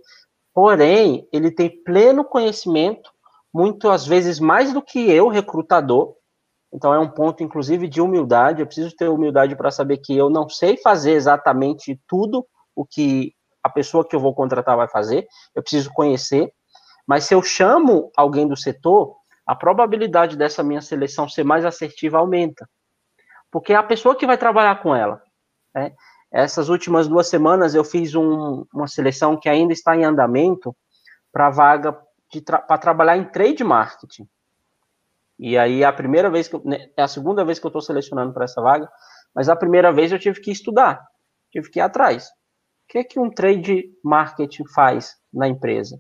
porém, ele tem pleno conhecimento, muitas vezes mais do que eu, recrutador, então é um ponto, inclusive, de humildade. Eu preciso ter humildade para saber que eu não sei fazer exatamente tudo o que a pessoa que eu vou contratar vai fazer. Eu preciso conhecer. Mas se eu chamo alguém do setor, a probabilidade dessa minha seleção ser mais assertiva aumenta. Porque é a pessoa que vai trabalhar com ela. Né? Essas últimas duas semanas eu fiz um, uma seleção que ainda está em andamento para vaga para trabalhar em trade marketing. E aí a primeira vez que eu, né, é a segunda vez que eu estou selecionando para essa vaga, mas a primeira vez eu tive que estudar, tive que ir atrás. O que é que um trade marketing faz na empresa?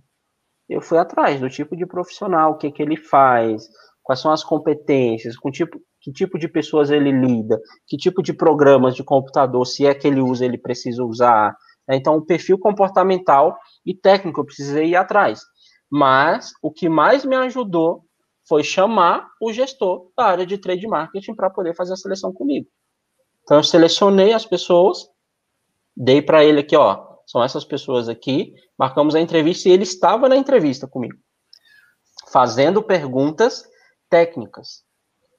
Eu fui atrás do tipo de profissional, o que é que ele faz, quais são as competências, com tipo, que tipo de pessoas ele lida, que tipo de programas de computador, se é que ele usa, ele precisa usar. Então, o perfil comportamental e técnico eu precisei ir atrás. Mas o que mais me ajudou foi chamar o gestor da área de trade marketing para poder fazer a seleção comigo. Então, eu selecionei as pessoas, dei para ele aqui, ó, são essas pessoas aqui, marcamos a entrevista e ele estava na entrevista comigo, fazendo perguntas técnicas,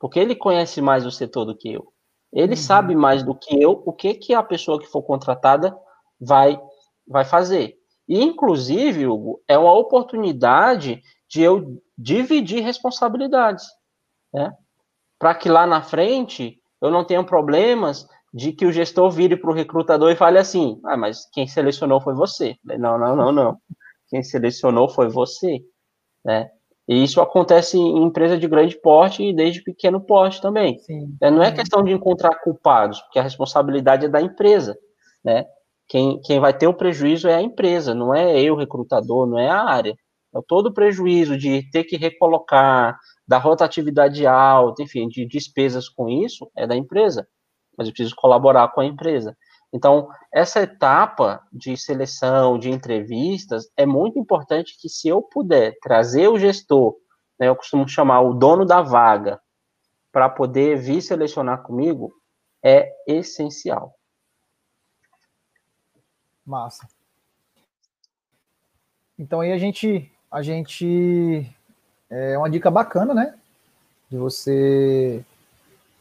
porque ele conhece mais o setor do que eu. Ele uhum. sabe mais do que eu o que que a pessoa que for contratada vai vai fazer. E inclusive, Hugo, é uma oportunidade de eu dividir responsabilidades, né? Para que lá na frente eu não tenha problemas de que o gestor vire para o recrutador e fale assim: ah, mas quem selecionou foi você. Não, não, não, não. Quem selecionou foi você, né? E isso acontece em empresa de grande porte e desde pequeno porte também. Sim. É, não é questão de encontrar culpados, porque a responsabilidade é da empresa, né? Quem, quem vai ter o prejuízo é a empresa, não é eu, recrutador, não é a área. Então, todo o prejuízo de ter que recolocar, da rotatividade alta, enfim, de despesas com isso, é da empresa. Mas eu preciso colaborar com a empresa. Então, essa etapa de seleção, de entrevistas, é muito importante que, se eu puder trazer o gestor, né, eu costumo chamar o dono da vaga, para poder vir selecionar comigo, é essencial. Massa. Então aí a gente a gente é uma dica bacana, né? De você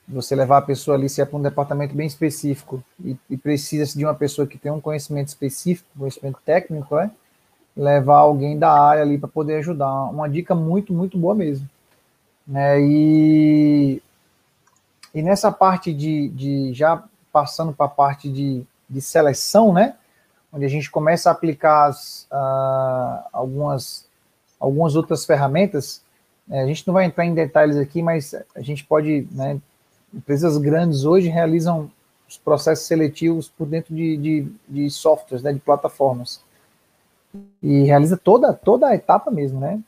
você levar a pessoa ali se é para um departamento bem específico e, e precisa de uma pessoa que tem um conhecimento específico, conhecimento técnico, né? Levar alguém da área ali para poder ajudar. Uma dica muito, muito boa mesmo. Né? E, e nessa parte de, de já passando para a parte de, de seleção, né? Onde a gente começa a aplicar as, uh, algumas algumas outras ferramentas. É, a gente não vai entrar em detalhes aqui, mas a gente pode, né, empresas grandes hoje realizam os processos seletivos por dentro de, de, de softwares, né, de plataformas. E realiza toda, toda a etapa mesmo, né?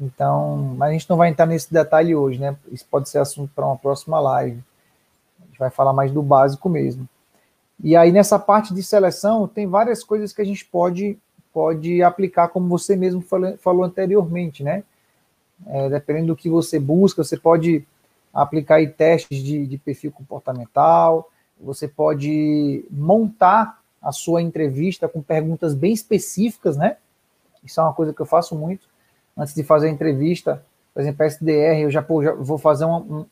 Então, mas a gente não vai entrar nesse detalhe hoje, né? Isso pode ser assunto para uma próxima live. A gente vai falar mais do básico mesmo. E aí, nessa parte de seleção, tem várias coisas que a gente pode pode aplicar como você mesmo falou, falou anteriormente, né? É, dependendo do que você busca, você pode aplicar testes de, de perfil comportamental, você pode montar a sua entrevista com perguntas bem específicas, né? Isso é uma coisa que eu faço muito. Antes de fazer a entrevista, por exemplo, SDR, eu já, pô, já vou fazer uma, um,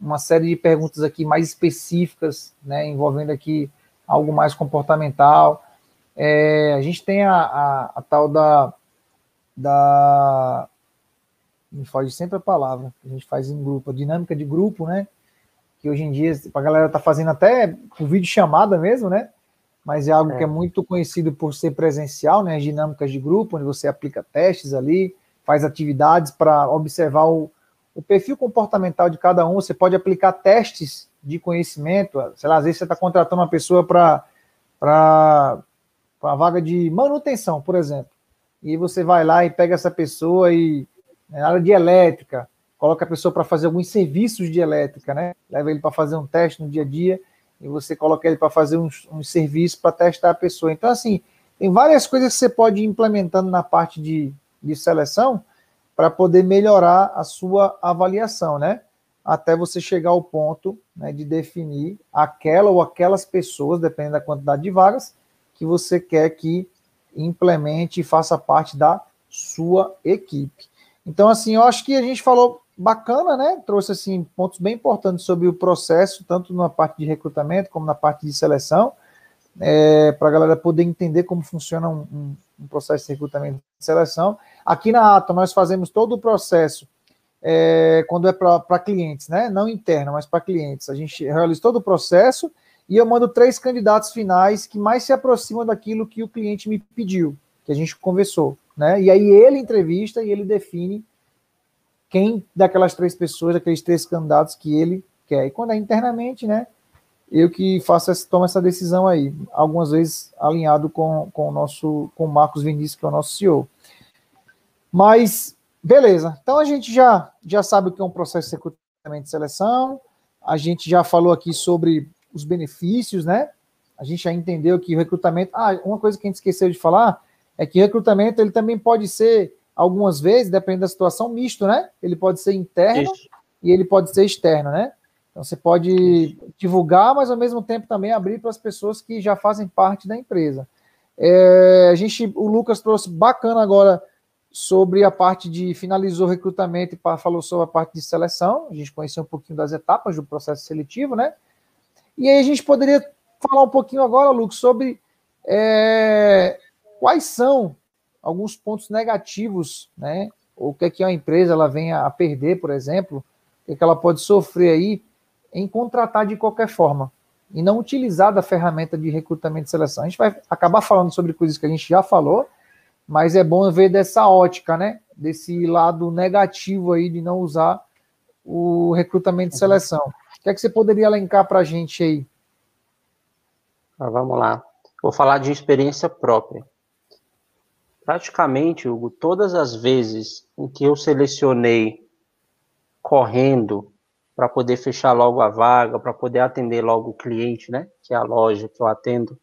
uma série de perguntas aqui mais específicas, né? Envolvendo aqui algo mais comportamental. É, a gente tem a, a, a, tal da, da. Me foge sempre a palavra, que a gente faz em grupo, a dinâmica de grupo, né? Que hoje em dia a galera tá fazendo até por vídeo chamada mesmo, né? Mas é algo é. que é muito conhecido por ser presencial, né? As dinâmicas de grupo, onde você aplica testes ali, faz atividades para observar o, o perfil comportamental de cada um. Você pode aplicar testes de conhecimento, sei lá, às vezes você está contratando uma pessoa para a vaga de manutenção, por exemplo. E você vai lá e pega essa pessoa e né, área de elétrica, coloca a pessoa para fazer alguns serviços de elétrica, né? Leva ele para fazer um teste no dia a dia. e você coloca ele para fazer uns serviços para testar a pessoa. Então, assim, tem várias coisas que você pode ir implementando na parte de, de seleção para poder melhorar a sua avaliação, né? Até você chegar ao ponto né, de definir aquela ou aquelas pessoas, dependendo da quantidade de vagas, que você quer que implemente e faça parte da sua equipe. Então, assim, eu acho que a gente falou bacana, né? Trouxe assim pontos bem importantes sobre o processo, tanto na parte de recrutamento como na parte de seleção, é, para a galera poder entender como funciona um, um, um, processo de recrutamento e seleção. Aqui na ATA nós fazemos todo o processo é, quando é para clientes, né? Não interno, mas para clientes. A gente realiza todo o processo e eu mando três candidatos finais que mais se aproximam daquilo que o cliente me pediu, que a gente conversou, né? E aí ele entrevista e ele define quem daquelas três pessoas, daqueles três candidatos que ele quer. E quando é internamente, né? Eu que faço essa, tomo essa decisão aí, algumas vezes alinhado com, com o nosso, com o Marcos Vinícius, que é o nosso CEO. Mas, beleza. Então a gente já, já sabe o que é um processo de recrutamento de seleção, a gente já falou aqui sobre os benefícios, né? A gente já entendeu que o recrutamento. Ah, uma coisa que a gente esqueceu de falar é que recrutamento ele também pode ser, algumas vezes, dependendo da situação, misto, né? Ele pode ser interno Isso. e ele pode ser externo, né? Então você pode Isso. divulgar, mas ao mesmo tempo também abrir para as pessoas que já fazem parte da empresa. É, a gente, o Lucas trouxe bacana agora sobre a parte de finalizou o recrutamento e falou sobre a parte de seleção. A gente conheceu um pouquinho das etapas do processo seletivo, né? E aí a gente poderia falar um pouquinho agora, Lucas, sobre é, quais são alguns pontos negativos, né? O que é que a empresa ela venha a perder, por exemplo, o que, é que ela pode sofrer aí em contratar de qualquer forma e não utilizar da ferramenta de recrutamento e seleção. A gente vai acabar falando sobre coisas que a gente já falou, mas é bom ver dessa ótica, né? Desse lado negativo aí de não usar o recrutamento e seleção. O que é que você poderia elencar para a gente aí? Ah, vamos lá. Vou falar de experiência própria. Praticamente, Hugo, todas as vezes em que eu selecionei correndo para poder fechar logo a vaga, para poder atender logo o cliente, né, que é a loja que eu atendo,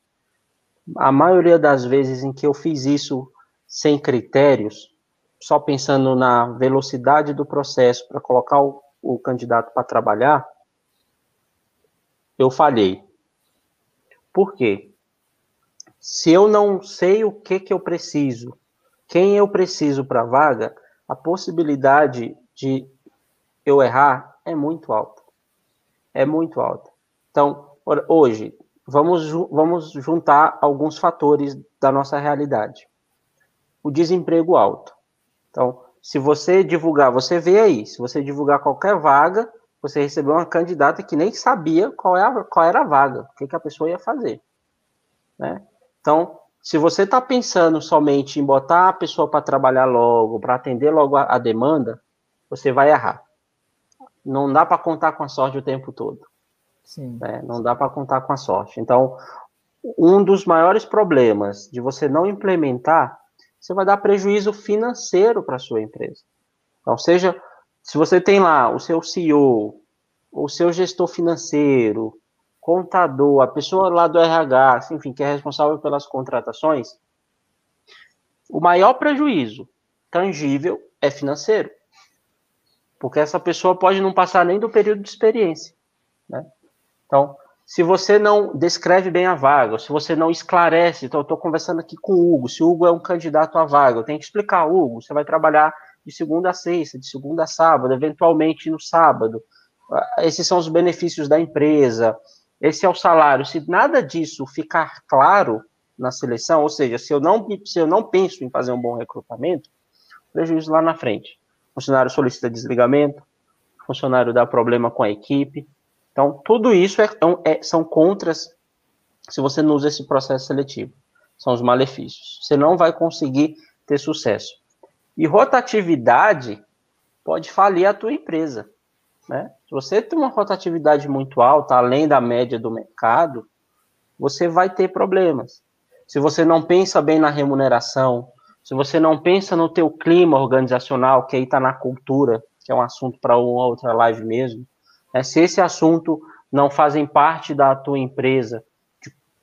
a maioria das vezes em que eu fiz isso sem critérios, só pensando na velocidade do processo para colocar o, o candidato para trabalhar, eu falhei. Por quê? Se eu não sei o que, que eu preciso, quem eu preciso para a vaga, a possibilidade de eu errar é muito alta. É muito alta. Então, hoje, vamos, vamos juntar alguns fatores da nossa realidade. O desemprego alto. Então, se você divulgar, você vê aí, se você divulgar qualquer vaga, você recebeu uma candidata que nem sabia qual, é era a vaga, o que, que a pessoa ia fazer. Né? Então, se você está pensando somente em botar a pessoa para trabalhar logo, para atender logo a, a, demanda, você vai errar. Não dá para contar com a sorte o tempo todo. Sim. Né? Não dá para contar com a sorte. Então, um dos maiores problemas de você não implementar, você vai dar prejuízo financeiro para a sua empresa. Então, seja se você tem lá o seu CEO, o seu gestor financeiro, contador, a pessoa lá do RH, enfim, que é responsável pelas contratações, o maior prejuízo tangível é financeiro. Porque essa pessoa pode não passar nem do período de experiência. Né? Então, se você não descreve bem a vaga, se você não esclarece, então eu estou conversando aqui com o Hugo, se o Hugo é um candidato à vaga, eu tenho que explicar, Hugo, você vai trabalhar de segunda a sexta, de segunda a sábado, eventualmente no sábado. Ah, esses são os benefícios da empresa, esse é o salário. Se nada disso ficar claro na seleção, ou seja, se eu não, se eu não penso em fazer um bom recrutamento, prejuízo lá na frente. funcionário solicita desligamento, funcionário dá problema com a equipe. Então, tudo isso é, é, são contras se você não usa esse processo seletivo. São os malefícios. Você não vai conseguir ter sucesso. E rotatividade pode falir a tua empresa. Né? Se você tem uma rotatividade muito alta, além da média do mercado, você vai ter problemas. Se você não pensa bem na remuneração, se você não pensa no teu clima organizacional, que aí está na cultura, que é um assunto para uma outra live mesmo, né? se esse assunto não fazem parte da tua empresa?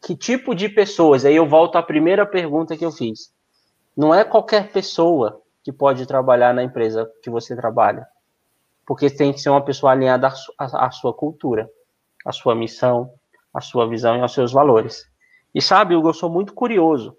Que tipo de pessoas? Aí eu volto à primeira pergunta que eu fiz. Não é qualquer pessoa que pode trabalhar na empresa que você trabalha, porque tem que ser uma pessoa alinhada à sua cultura, à sua missão, à sua visão e aos seus valores. E sabe, Hugo, eu sou muito curioso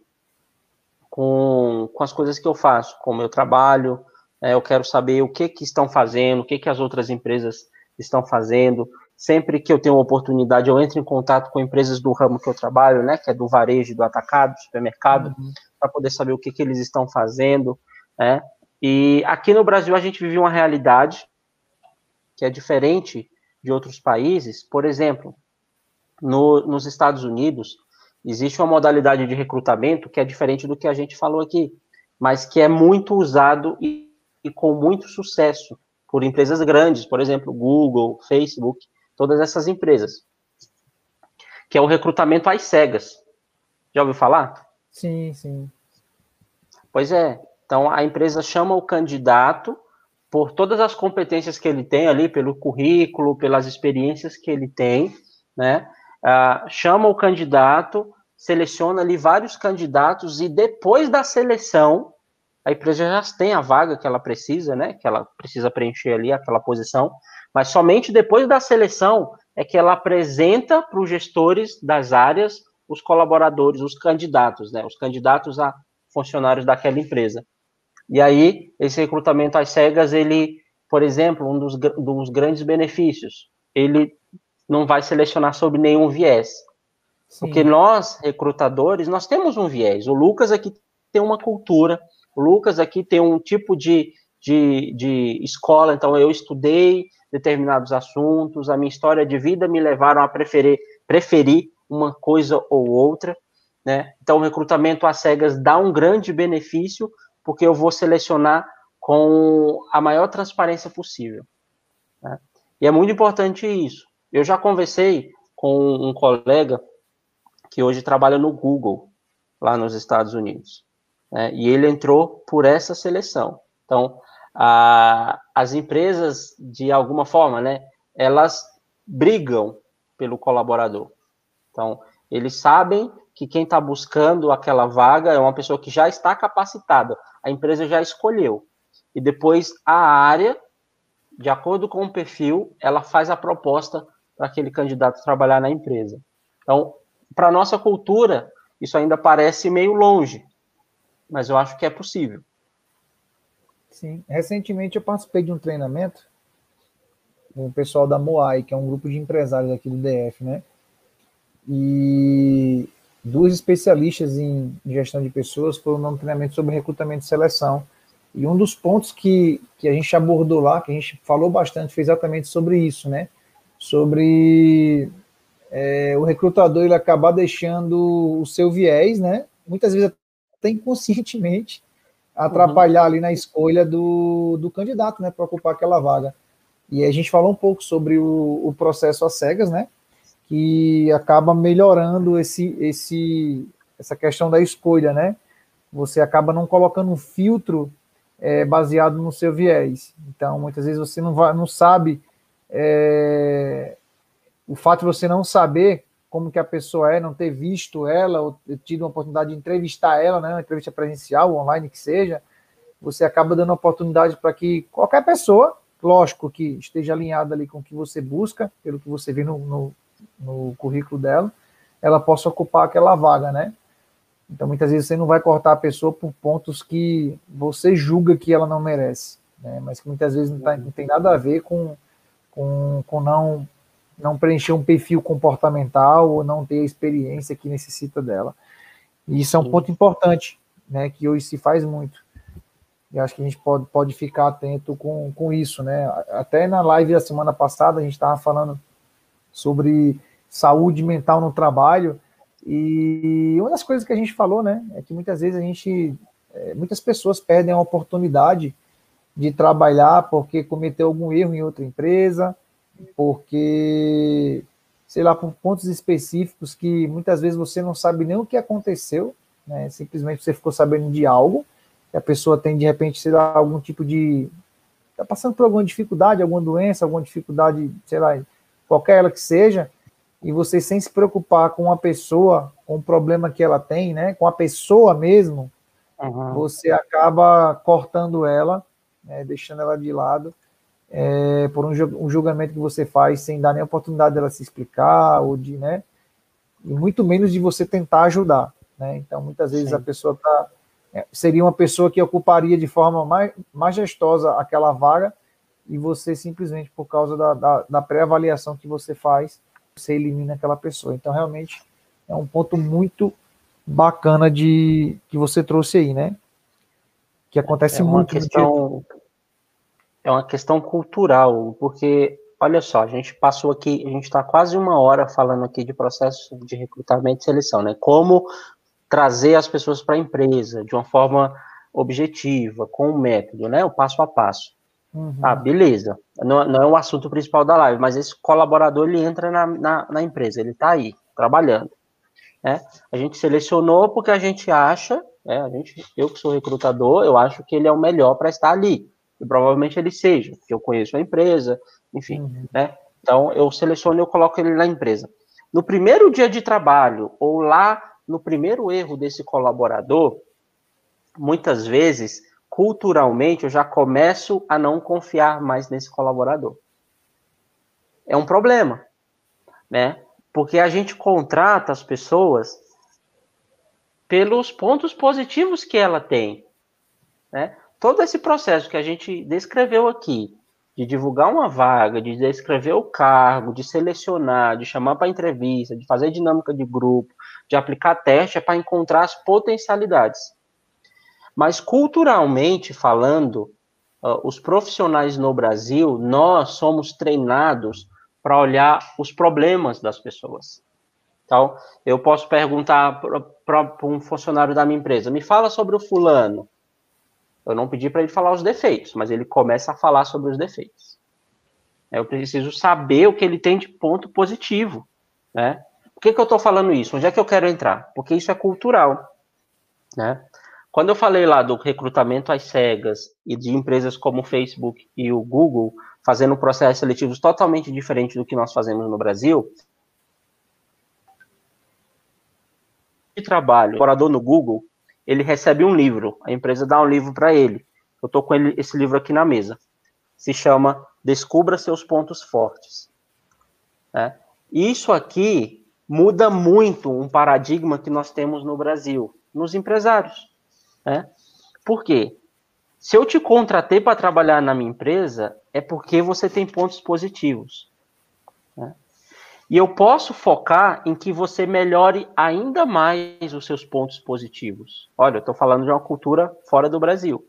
com, com as coisas que eu faço, com o meu trabalho, é, eu quero saber o que que estão fazendo, o que que as outras empresas estão fazendo. Sempre que eu tenho oportunidade, eu entro em contato com empresas do ramo que eu trabalho, né, que é do varejo, do atacado, do supermercado, uhum. para poder saber o que que eles estão fazendo, né? E aqui no Brasil a gente vive uma realidade que é diferente de outros países. Por exemplo, no, nos Estados Unidos, existe uma modalidade de recrutamento que é diferente do que a gente falou aqui, mas que é muito usado e, e com muito sucesso por empresas grandes, por exemplo, Google, Facebook, todas essas empresas, que é o recrutamento às cegas. Já ouviu falar? Sim, sim. Pois é. Então a empresa chama o candidato por todas as competências que ele tem ali, pelo currículo, pelas experiências que ele tem, né? Uh, chama o candidato, seleciona ali vários candidatos e depois da seleção, a empresa já tem a vaga que ela precisa, né? Que ela precisa preencher ali aquela posição, mas somente depois da seleção é que ela apresenta para os gestores das áreas os colaboradores, os candidatos, né? Os candidatos a funcionários daquela empresa. E aí, esse recrutamento às cegas, ele, por exemplo, um dos, dos grandes benefícios, ele não vai selecionar sobre nenhum viés. Sim. Porque nós, recrutadores, nós temos um viés. O Lucas aqui tem uma cultura, o Lucas aqui tem um tipo de, de, de escola, então eu estudei determinados assuntos, a minha história de vida me levaram a preferir, preferir uma coisa ou outra, né? Então o recrutamento às cegas dá um grande benefício, porque eu vou selecionar com a maior transparência possível. Né? E é muito importante isso. Eu já conversei com um colega que hoje trabalha no Google, lá nos Estados Unidos. Né? E ele entrou por essa seleção. Então, a, as empresas, de alguma forma, né, elas brigam pelo colaborador. Então, eles sabem que quem está buscando aquela vaga é uma pessoa que já está capacitada, a empresa já escolheu. E depois a área, de acordo com o perfil, ela faz a proposta para aquele candidato trabalhar na empresa. Então, para nossa cultura, isso ainda parece meio longe, mas eu acho que é possível. Sim, recentemente eu participei de um treinamento com o pessoal da Moai, que é um grupo de empresários aqui do DF, né? E duas especialistas em gestão de pessoas foram no treinamento sobre recrutamento e seleção. E um dos pontos que, que a gente abordou lá, que a gente falou bastante, foi exatamente sobre isso, né? Sobre é, o recrutador ele acabar deixando o seu viés, né? Muitas vezes até inconscientemente atrapalhar uhum. ali na escolha do, do candidato, né? Para ocupar aquela vaga. E a gente falou um pouco sobre o, o processo às cegas, né? Que acaba melhorando esse, esse, essa questão da escolha, né? Você acaba não colocando um filtro é, baseado no seu viés. Então, muitas vezes você não, vai, não sabe é, o fato de você não saber como que a pessoa é, não ter visto ela, ou tido uma oportunidade de entrevistar ela, né, uma entrevista presencial, online que seja, você acaba dando oportunidade para que qualquer pessoa, lógico que esteja alinhada ali com o que você busca, pelo que você vê no, no no currículo dela, ela possa ocupar aquela vaga, né? Então, muitas vezes você não vai cortar a pessoa por pontos que você julga que ela não merece, né? Mas que muitas vezes não, tá, não tem nada a ver com, com, com não, não preencher um perfil comportamental ou não ter a experiência que necessita dela. E isso é um ponto importante, né? Que hoje se faz muito. E acho que a gente pode, pode ficar atento com, com isso, né? Até na live da semana passada a gente estava falando sobre saúde mental no trabalho. E uma das coisas que a gente falou, né, é que muitas vezes a gente, é, muitas pessoas perdem a oportunidade de trabalhar porque cometeu algum erro em outra empresa, porque, sei lá, por pontos específicos que muitas vezes você não sabe nem o que aconteceu, né, simplesmente você ficou sabendo de algo, que a pessoa tem de repente, sei lá, algum tipo de. está passando por alguma dificuldade, alguma doença, alguma dificuldade, sei lá, qualquer ela que seja, e você sem se preocupar com a pessoa, com o problema que ela tem, né, com a pessoa mesmo, uhum. você acaba cortando ela, né, deixando ela de lado, é, por um, julgamento que você faz sem dar nem a oportunidade dela se explicar, ou de, né, e muito menos de você tentar ajudar, né, então muitas vezes Sim. a pessoa está é, seria uma pessoa que ocuparia de forma mais majestosa aquela vaga e você simplesmente, por causa da, da, da pré-avaliação que você faz, você elimina aquela pessoa. Então, realmente, é um ponto muito bacana de que você trouxe aí, né? Que acontece é muito. Questão, é uma questão cultural, porque, olha só, a gente passou aqui, a gente está quase uma hora falando aqui de processo de recrutamento e seleção, né? Como trazer as pessoas para a empresa de uma forma objetiva, com um método, né? O passo a passo. Uhum. Ah, beleza. Não, não, é o assunto principal da live, mas esse colaborador ele entra na, na, na empresa, ele está aí, trabalhando. Né? A gente selecionou porque a gente acha, né, a gente, eu que sou recrutador, eu acho que ele é o melhor para estar ali. E provavelmente ele seja, porque eu conheço a empresa, enfim. Uhum. Né? Então eu seleciono e eu coloco ele na empresa. No primeiro dia de trabalho, ou lá no primeiro erro desse colaborador, muitas vezes, culturalmente, eu já começo a não confiar mais nesse colaborador. É um problema, né? Porque a gente contrata as pessoas pelos pontos positivos que ela tem, né? Todo esse processo que a gente descreveu aqui, de divulgar uma vaga, de descrever o cargo, de selecionar, de chamar para entrevista, de fazer dinâmica de grupo, de aplicar teste, é para encontrar as potencialidades. Mas culturalmente falando, uh, os profissionais no Brasil, nós somos treinados para olhar os problemas das pessoas. Então, eu posso perguntar para um funcionário da minha empresa: me fala sobre o fulano. Eu não pedi para ele falar os defeitos, mas ele começa a falar sobre os defeitos. Eu preciso saber o que ele tem de ponto positivo, né? Por que, que eu estou falando isso? Onde é que eu quero entrar? Porque isso é cultural, né? Quando eu falei lá do recrutamento às cegas e de empresas como o Facebook e o Google fazendo processos seletivos totalmente diferentes do que nós fazemos no Brasil, de trabalho, o no Google, ele recebe um livro, a empresa dá um livro para ele. Eu estou com ele, esse livro aqui na mesa. Se chama Descubra seus pontos fortes. É. Isso aqui muda muito um paradigma que nós temos no Brasil, nos empresários. Né? Por quê? Se eu te contratei para trabalhar na minha empresa, é porque você tem pontos positivos. Né? E eu posso focar em que você melhore ainda mais os seus pontos positivos. Olha, eu estou falando de uma cultura fora do Brasil.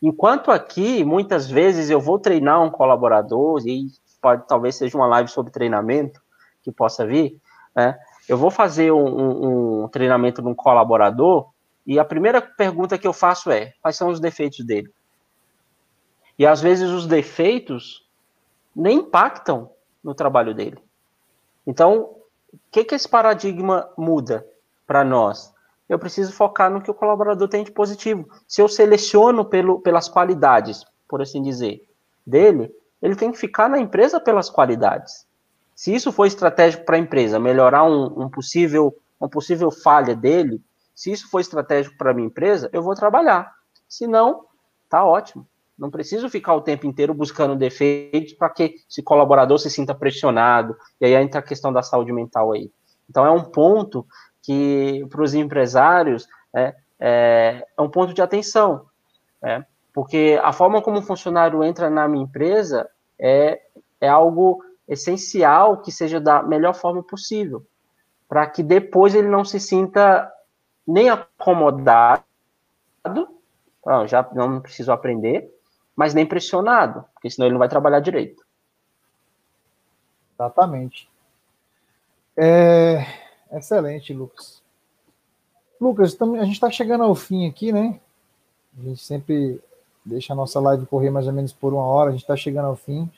Enquanto aqui, muitas vezes eu vou treinar um colaborador, e pode, talvez seja uma live sobre treinamento que possa vir, né? Eu vou fazer um, um, um treinamento num colaborador e a primeira pergunta que eu faço é: quais são os defeitos dele? E às vezes os defeitos nem impactam no trabalho dele. Então, o que, que esse paradigma muda para nós? Eu preciso focar no que o colaborador tem de positivo. Se eu seleciono pelo, pelas qualidades, por assim dizer, dele, ele tem que ficar na empresa pelas qualidades. Se isso for estratégico para a empresa, melhorar um, um, possível, uma possível falha dele, se isso for estratégico para minha empresa, eu vou trabalhar. Se não, tá ótimo. Não preciso ficar o tempo inteiro buscando defeitos para que esse colaborador se sinta pressionado. E aí entra a questão da saúde mental aí. Então é um ponto que para os empresários é, é, é, um ponto de atenção, né? porque a forma como o funcionário entra na minha empresa é, é algo essencial que seja da melhor forma possível, para que depois ele não se sinta nem acomodado, não, já não preciso aprender, mas nem pressionado, porque senão ele não vai trabalhar direito. Exatamente. É... Excelente, Lucas. Lucas, a gente está chegando ao fim aqui, né? A gente sempre deixa a nossa live correr mais ou menos por uma hora, a gente está chegando ao fim.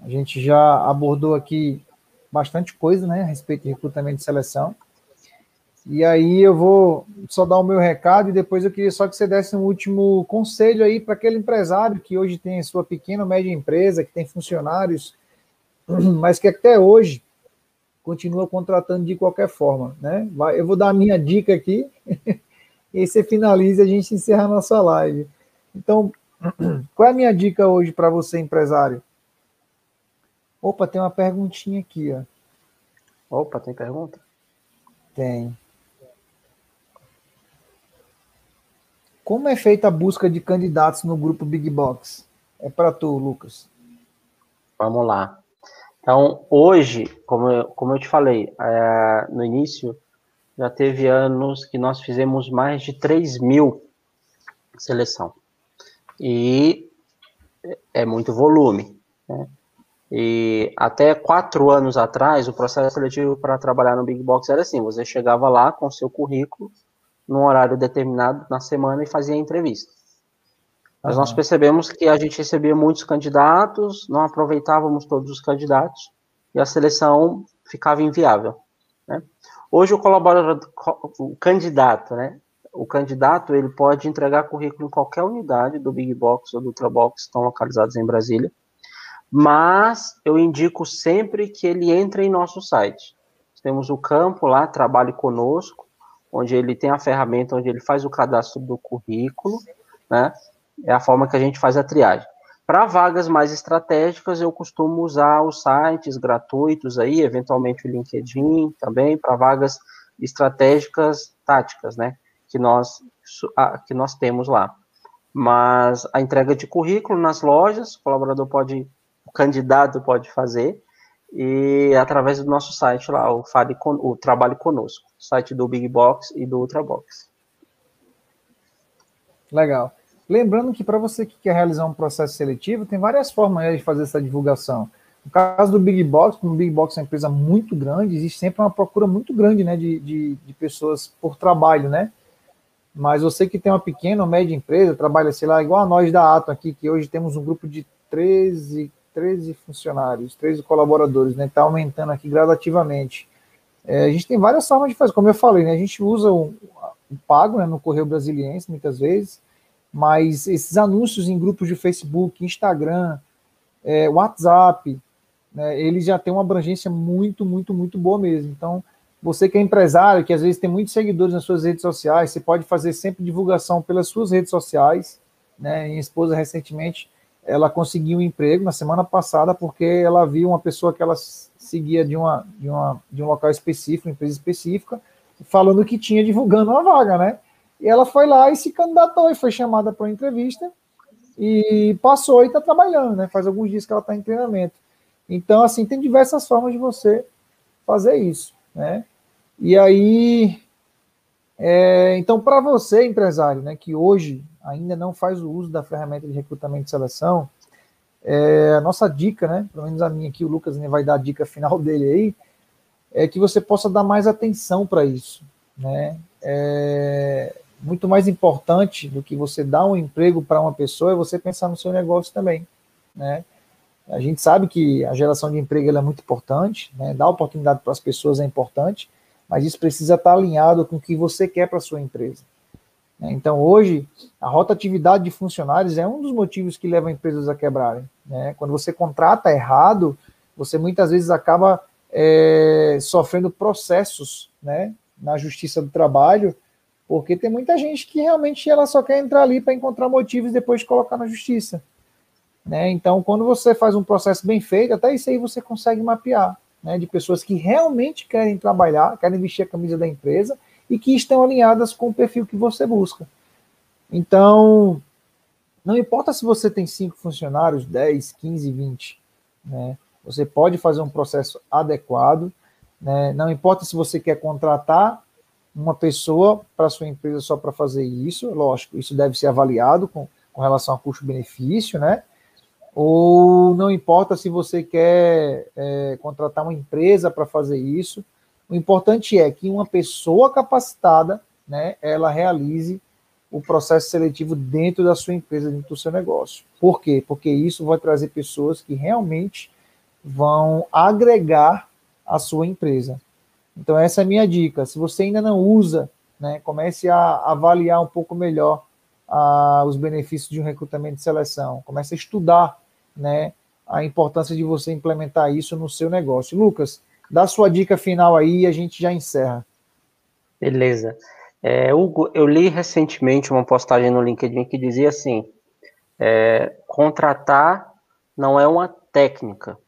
A gente já abordou aqui bastante coisa, né, a respeito de recrutamento e seleção. E aí eu vou só dar o meu recado e depois eu queria só que você desse um último conselho aí para aquele empresário que hoje tem sua pequena ou média empresa, que tem funcionários *clears throat* mas que até hoje continua contratando de qualquer forma, né? Eu vou dar a minha dica aqui, *laughs* e aí você finaliza e a gente encerra a nossa live. Então, *clears throat* qual é a minha dica hoje para você, empresário? Opa, tem uma perguntinha aqui, ó. Opa, tem pergunta? Tem. Como é feita a busca de candidatos no grupo Big Box? É para tu, Lucas. Vamos lá. Então, hoje, como eu, como eu te falei, é, no início, já teve anos que nós fizemos mais de 3 mil seleção. E é muito volume. Né? E até quatro anos atrás, o processo seletivo para trabalhar no Big Box era assim: você chegava lá com seu currículo, num horário determinado na semana e fazia a entrevista. Mas nós percebemos que a gente recebia muitos candidatos, não aproveitávamos todos os candidatos e a seleção ficava inviável. Né? Hoje o colaborador, o candidato, né? O candidato ele pode entregar currículo em qualquer unidade do Big Box ou do Ultra Box, estão localizados em Brasília mas eu indico sempre que ele entre em nosso site. Temos o campo lá, Trabalhe Conosco, onde ele tem a ferramenta onde ele faz o cadastro do currículo, né? É a forma que a gente faz a triagem. Para vagas mais estratégicas, eu costumo usar os sites gratuitos aí, eventualmente o LinkedIn também, para vagas estratégicas táticas, né? Que nós, que nós temos lá. Mas a entrega de currículo nas lojas, o colaborador pode o candidato pode fazer e através do nosso site lá, o, Fale Con o Trabalho Conosco, site do Big Box e do Ultra Box. Legal. Lembrando que para você que quer realizar um processo seletivo, tem várias formas de fazer essa divulgação. No caso do Big Box, como o Big Box é uma empresa muito grande, existe sempre uma procura muito grande né, de, de, de pessoas por trabalho, né? Mas você que tem uma pequena ou média empresa, trabalha, sei lá, igual a nós da Atom aqui, que hoje temos um grupo de 13, 13 funcionários, 13 colaboradores, né? Está aumentando aqui gradativamente. É, a gente tem várias formas de fazer, como eu falei, né? A gente usa o, o pago né, no Correio Brasiliense, muitas vezes, mas esses anúncios em grupos de Facebook, Instagram, é, WhatsApp, né, eles já têm uma abrangência muito, muito, muito boa mesmo. Então, você que é empresário, que às vezes tem muitos seguidores nas suas redes sociais, você pode fazer sempre divulgação pelas suas redes sociais. Né? Minha esposa recentemente ela conseguiu um emprego na semana passada porque ela viu uma pessoa que ela seguia de, uma, de, uma, de um local específico, uma empresa específica, falando que tinha divulgando uma vaga, né? E ela foi lá e se candidatou e foi chamada para uma entrevista e passou e está trabalhando, né? Faz alguns dias que ela está em treinamento. Então, assim, tem diversas formas de você fazer isso, né? E aí, é, então, para você, empresário, né, que hoje ainda não faz o uso da ferramenta de recrutamento e seleção, é, a nossa dica, né, pelo menos a minha aqui, o Lucas né, vai dar a dica final *laughs* dele aí, é que você possa dar mais atenção para isso, né? É muito mais importante do que você dar um emprego para uma pessoa é você pensar no seu negócio também, né? A gente sabe que a geração de emprego é muito importante, né? Dar oportunidade para as pessoas é importante, mas isso precisa estar alinhado com o que você quer para sua empresa. Né? Então, hoje, a rotatividade de funcionários é um dos motivos que leva empresas a quebrarem. Né? Quando você contrata errado, você muitas vezes acaba é, sofrendo processos né, na justiça do trabalho, porque tem muita gente que realmente ela só quer entrar ali para encontrar motivos e depois colocar na justiça. Né? Então, quando você faz um processo bem feito, até isso aí você consegue mapear, né, de pessoas que realmente querem trabalhar, querem vestir a camisa da empresa e que estão alinhadas com o perfil que você busca. Então, não importa se você tem cinco funcionários, 10, 15, 20, né? Você pode fazer um processo adequado, né? Não importa se você quer contratar uma pessoa para sua empresa só para fazer isso, lógico, isso deve ser avaliado com, com relação a custo-benefício, né? Ou não importa se você quer é, contratar uma empresa para fazer isso, o importante é que uma pessoa capacitada, né, ela realize o processo seletivo dentro da sua empresa, dentro do seu negócio. Por quê? Porque isso vai trazer pessoas que realmente vão agregar a sua empresa. Então essa é a minha dica. Se você ainda não usa, né, comece a avaliar um pouco melhor ah, os benefícios de um recrutamento de seleção. Comece a estudar, né, a importância de você implementar isso no seu negócio. Lucas, dá sua dica final aí e a gente já encerra. Beleza. É, Hugo, eu li recentemente uma postagem no LinkedIn que dizia assim: é, contratar não é uma técnica,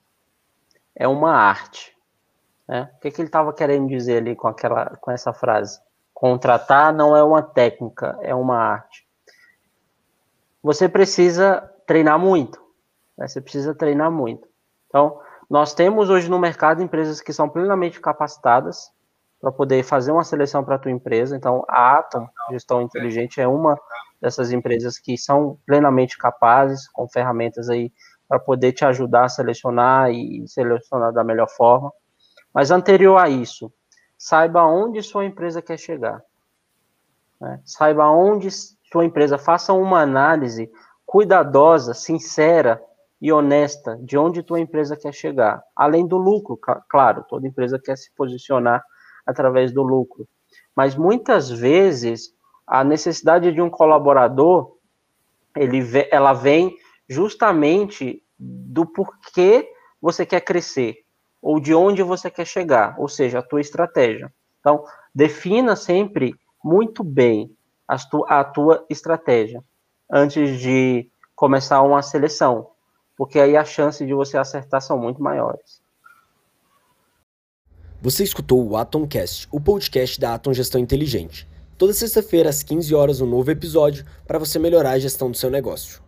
é uma arte. Né? O que, que ele estava querendo dizer ali com, aquela, com essa frase? Contratar não é uma técnica, é uma arte. Você precisa treinar muito. Né? Você precisa treinar muito. Então, nós temos hoje no mercado empresas que são plenamente capacitadas para poder fazer uma seleção para a tua empresa. Então, a Atom, Gestão Inteligente, é uma dessas empresas que são plenamente capazes, com ferramentas aí para poder te ajudar a selecionar e selecionar da melhor forma. Mas anterior a isso, saiba onde sua empresa quer chegar. Né? Saiba onde sua empresa faça uma análise cuidadosa, sincera e honesta de onde tua empresa quer chegar. Além do lucro, claro, toda empresa quer se posicionar através do lucro. Mas muitas vezes a necessidade de um colaborador, ele, ela vem justamente do porquê você quer crescer ou de onde você quer chegar, ou seja, a tua estratégia. Então, defina sempre muito bem a tua, a tua estratégia antes de começar uma seleção, porque aí a chance de você acertar são muito maiores. Você escutou o Atomcast, o podcast da Atom Gestão Inteligente. Toda sexta-feira às 15 horas um novo episódio para você melhorar a gestão do seu negócio.